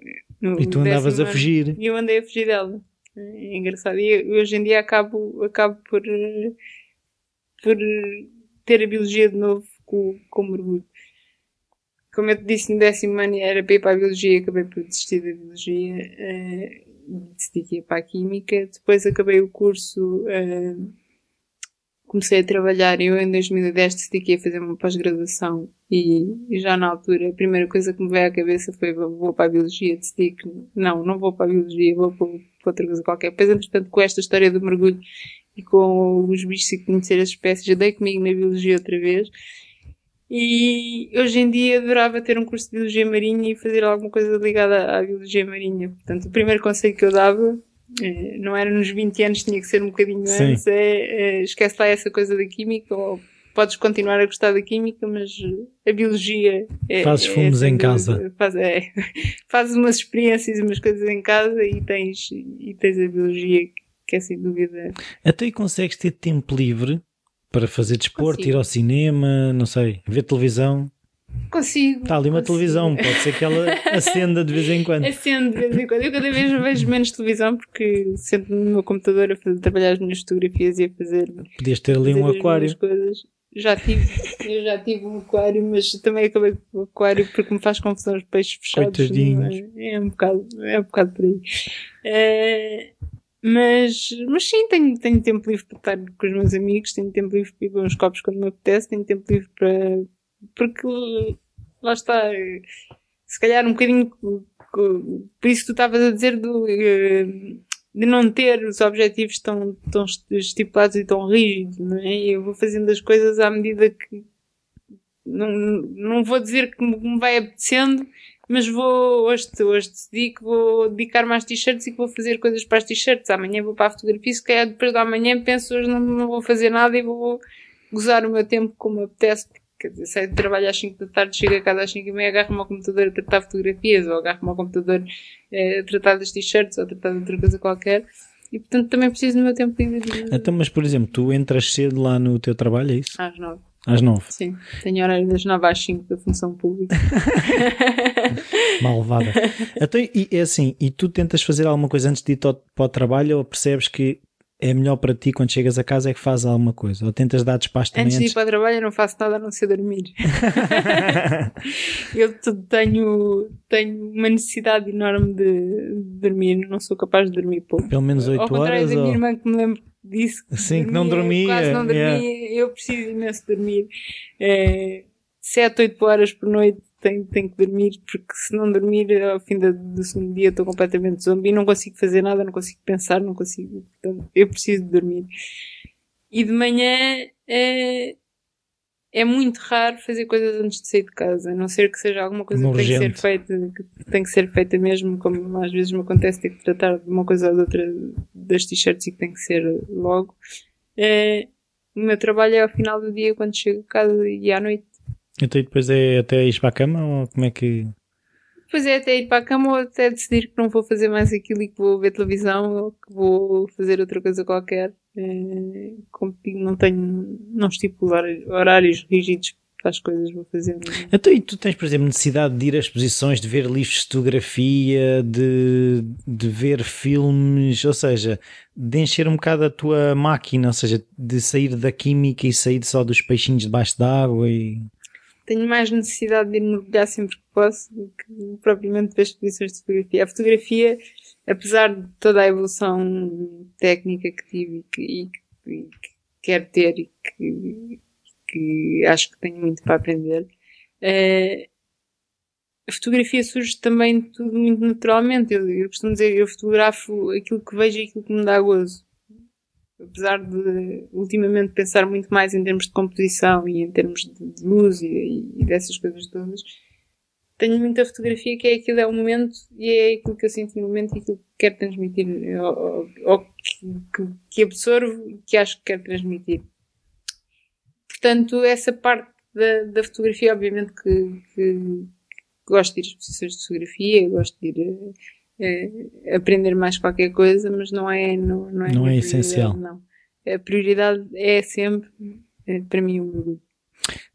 e tu andavas a fugir. E eu andei a fugir dela. É engraçado. E hoje em dia acabo, acabo por, por ter a biologia de novo com, com mergulho. Como eu te disse, no décimo ano era para ir para a biologia, acabei por desistir da biologia, uh, decidi que ia para a química. Depois acabei o curso, uh, comecei a trabalhar. Eu em 2010 decidi que ia fazer uma pós-graduação e, já na altura a primeira coisa que me veio à cabeça foi vou para a biologia. Decidi que não, não vou para a biologia, vou para, outra coisa qualquer. Depois, entretanto, com esta história do mergulho, e com os bichos e conhecer as espécies. Dei comigo na biologia outra vez. E hoje em dia adorava ter um curso de biologia marinha e fazer alguma coisa ligada à biologia marinha. Portanto, o primeiro conselho que eu dava, não era nos 20 anos, tinha que ser um bocadinho Sim. antes, é, é esquece lá essa coisa da química, ou podes continuar a gostar da química, mas a biologia é. Fazes é, fumos sem em casa. Faz, é, (laughs) fazes umas experiências, umas coisas em casa e tens, e tens a biologia que é sem dúvida. Até aí consegues ter tempo livre para fazer desporto, Consigo. ir ao cinema, não sei, ver televisão. Consigo. Está ali uma consigo. televisão, pode ser que ela (laughs) acenda de vez em quando. Acendo de vez em quando. Eu cada vez vejo menos televisão porque sento no meu computador a fazer, trabalhar as minhas fotografias e a fazer, Podias ter ali um aquário. coisas. Já tive, eu já tive um aquário, mas também acabei com o aquário porque me faz confusão os peixes fechados. Coitadinhos. É, é um bocado, é um bocado por aí. É, mas, mas sim, tenho, tenho tempo livre para estar com os meus amigos, tenho tempo livre para ir beber uns copos quando me apetece, tenho tempo livre para. Porque lá está, se calhar um bocadinho por isso que tu estavas a dizer do, eh, de não ter os objetivos tão, tão estipulados e tão rígidos, não é? Eu vou fazendo as coisas à medida que não, não vou dizer que me me vai apetecendo, mas vou hoje, hoje decidi que vou dedicar mais t-shirts e que vou fazer coisas para as t-shirts. Amanhã vou para a fotografia, se calhar depois da manhã penso hoje não, não vou fazer nada e vou gozar o meu tempo como apetece. Quer dizer, saio de trabalho às 5 da tarde, chego a casa às 5 e meia, agarro-me ao computador a tratar fotografias, ou agarro-me ao computador eh, a tratar das t-shirts, ou a tratar de outra coisa qualquer. E portanto também preciso do meu tempo livre de- Então, mas por exemplo, tu entras cedo lá no teu trabalho, é isso? às 9. Às nove. Sim, tenho horário das 9 às 5 da função pública. (laughs) Malvada. Então, e é assim, e tu tentas fazer alguma coisa antes de ir para o trabalho ou percebes que é melhor para ti quando chegas a casa é que fazes alguma coisa? Ou tentas dar despacho também Antes de ir para o trabalho eu não faço nada a não ser dormir. (laughs) eu te- tenho, tenho uma necessidade enorme de, dormir, não sou capaz de dormir pouco. Pelo menos Ao 8 contrário horas? da minha Ou... irmã que me lembro disso. Sim, que não dormia, Quase não dormia. yeah. Eu preciso imenso dormir. É, 7, 8 horas por noite tenho, tenho que dormir, porque se não dormir, ao fim da- do segundo dia estou completamente zombie, não consigo fazer nada, não consigo pensar, não consigo. Portanto, eu preciso de dormir. E de manhã é, é muito raro fazer coisas antes de sair de casa, a não ser que seja alguma coisa que tem que ser feita, que tem que ser feita mesmo, como às vezes me acontece ter que tratar de uma coisa ou de outra das t-shirts e que tem que ser logo. É, o meu trabalho é ao final do dia quando chego a casa e à noite. Então e depois é até ir para a cama ou como é que. Depois é até ir para a cama ou até decidir que não vou fazer mais aquilo e que vou ver televisão ou que vou fazer outra coisa qualquer. É, como digo, não tenho, não estipulo hor- horários rígidos para as coisas, vou fazer. Então, e tu tens, por exemplo, necessidade de ir a exposições, de ver livros de fotografia, de, de ver filmes, ou seja, de encher um bocado a tua máquina, ou seja, de sair da química e sair só dos peixinhos debaixo d'água e. Tenho mais necessidade de ir mergulhar sempre que posso do que propriamente ver exposições de fotografia. A fotografia, apesar de toda a evolução técnica que tive e que, e que- que quero ter e que, que acho que tenho muito para aprender, eh, a fotografia surge também tudo muito naturalmente. Eu, eu costumo dizer, eu fotografo aquilo que vejo e aquilo que me dá gozo. Apesar de ultimamente pensar muito mais em termos de composição e em termos de, luz e, e dessas coisas todas, tenho muita fotografia que é aquilo é o momento e é aquilo que eu sinto no momento e aquilo que quero transmitir ou, ou- que, que absorvo e que acho que quero transmitir. Portanto, essa parte da, da fotografia, obviamente que, que gosto de ir a exposições de fotografia, gosto de ir a aprender mais qualquer coisa, mas não é, não, não é, Não é essencial. Não. A prioridade é sempre, eh, para mim, o mergulho.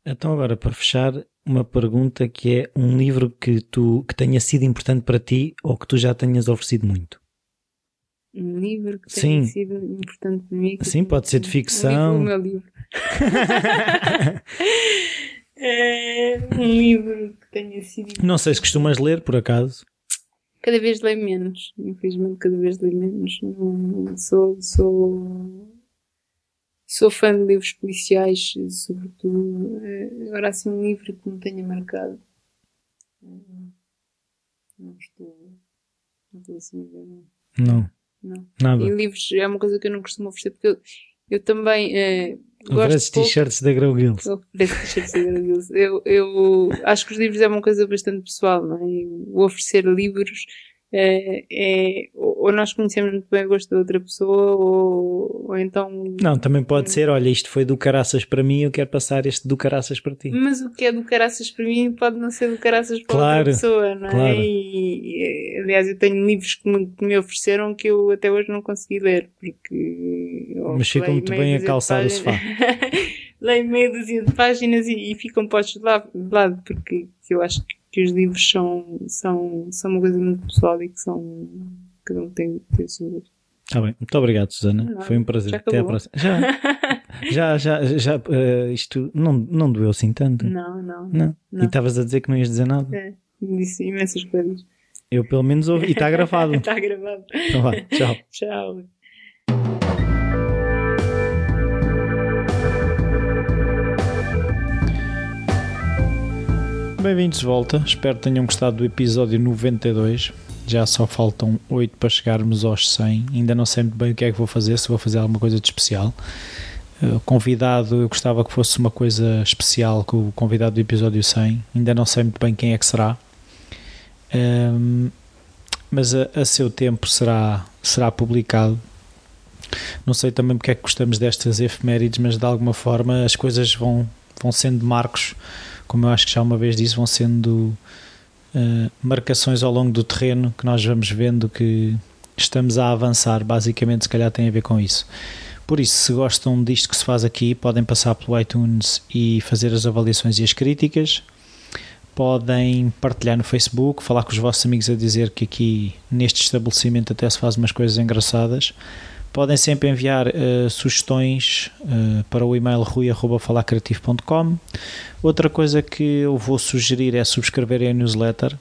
Então, agora, para fechar, uma pergunta que é um livro que, tu, que tenha sido importante para ti ou que tu já tenhas oferecido muito. Um livro que Sim. tenha sido importante para mim. Sim, pode ser de ficção. Um livro, o meu livro. (laughs) (laughs) É, um livro que tenha sido. Não sei se costumas ler, por acaso. Cada vez leio menos. Infelizmente, cada vez leio menos. Não- Sou, sou, sou fã de livros policiais, sobretudo. Eh, Agora, assim, um livro que me tenha marcado. Não estou. Não estou assim a ver. não. Não, Não. nada. E livros é uma coisa que eu não costumo oferecer porque eu, eu também uh, gosto t-shirts da Grow Gills. t-shirts da Grow Gills. Eu, eu acho que os livros é uma coisa bastante pessoal, não é? O oferecer livros é, é, ou nós conhecemos muito bem o gosto da outra pessoa, ou, ou então. Não, também pode ser, olha, isto foi do caraças para mim, eu quero passar este do caraças para ti. Mas o que é do caraças para mim pode não ser do caraças para claro, outra pessoa, não é? Claro. E, aliás, eu tenho livros que me, que me, ofereceram que eu até hoje não consegui ler, porque. Mas ficam muito bem a calçar o sofá. (laughs) leio meia dúzia de páginas e, e ficam postos de lado, de lado porque eu acho que que os livros são, são, são uma coisa muito pessoal e que são. Cada um tem, tem o seu gosto. Está bem, muito obrigado, Susana. Não, Foi um prazer. Até a próxima. (laughs) Já, já, já, já uh, isto não, não doeu assim tanto? Não, não. não. não. E estavas a dizer que não ias dizer nada? É, disse imensas coisas. Eu pelo menos ouvi. E está gravado. está (laughs) gravado. Então vá, tchau. tchau. Bem-vindos de volta, espero que tenham gostado do episódio 92. Já só faltam 8 para chegarmos aos 100. Ainda não sei muito bem o que é que vou fazer, se vou fazer alguma coisa de especial. Uh, convidado, eu gostava que fosse uma coisa especial com o convidado do episódio 100. Ainda não sei muito bem quem é que será. Um, ehm, mas a, a, seu tempo será, será publicado. Não sei também porque é que gostamos destas efemérides, mas de alguma forma as coisas vão, vão sendo marcos como eu acho que já uma vez disse, vão sendo uh, marcações ao longo do terreno que nós vamos vendo que estamos a avançar. Basicamente, se calhar tem a ver com isso. Por isso, se gostam disto que se faz aqui, podem passar pelo iTunes e fazer as avaliações e as críticas. Podem partilhar no Facebook, falar com os vossos amigos a dizer que aqui neste estabelecimento até se faz umas coisas engraçadas. Podem sempre enviar uh, sugestões uh, para o e-mail rui.falacreativo.com. Outra coisa que eu vou sugerir é subscreverem a newsletter.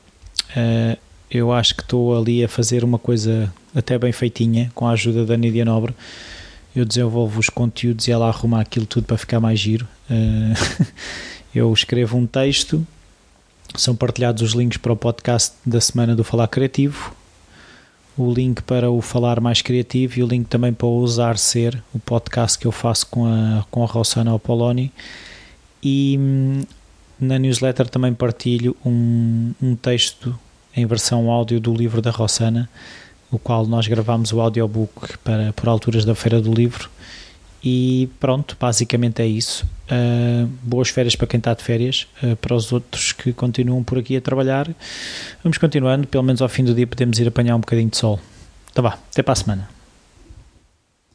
Uh, eu acho que estou ali a fazer uma coisa até bem feitinha com a ajuda da Nídia Nobre. Eu desenvolvo os conteúdos e ela arruma aquilo tudo para ficar mais giro. (laughs) eu escrevo um texto, são partilhados os links para o podcast da semana do Falar Criativo o link para o Falar Mais Criativo e o link também para o Usar Ser, o podcast que eu faço com a, com a Rossana Apoloni. E hum, na newsletter também partilho um, um texto em versão áudio do livro da Rossana, o qual nós gravamos o audiobook para, por alturas da Feira do Livro e pronto, basicamente é isso. Uh, boas férias para quem está de férias, uh, para os outros que continuam por aqui a trabalhar. Vamos continuando, pelo menos ao fim do dia podemos ir apanhar um bocadinho de sol. Tá bom, até para a semana.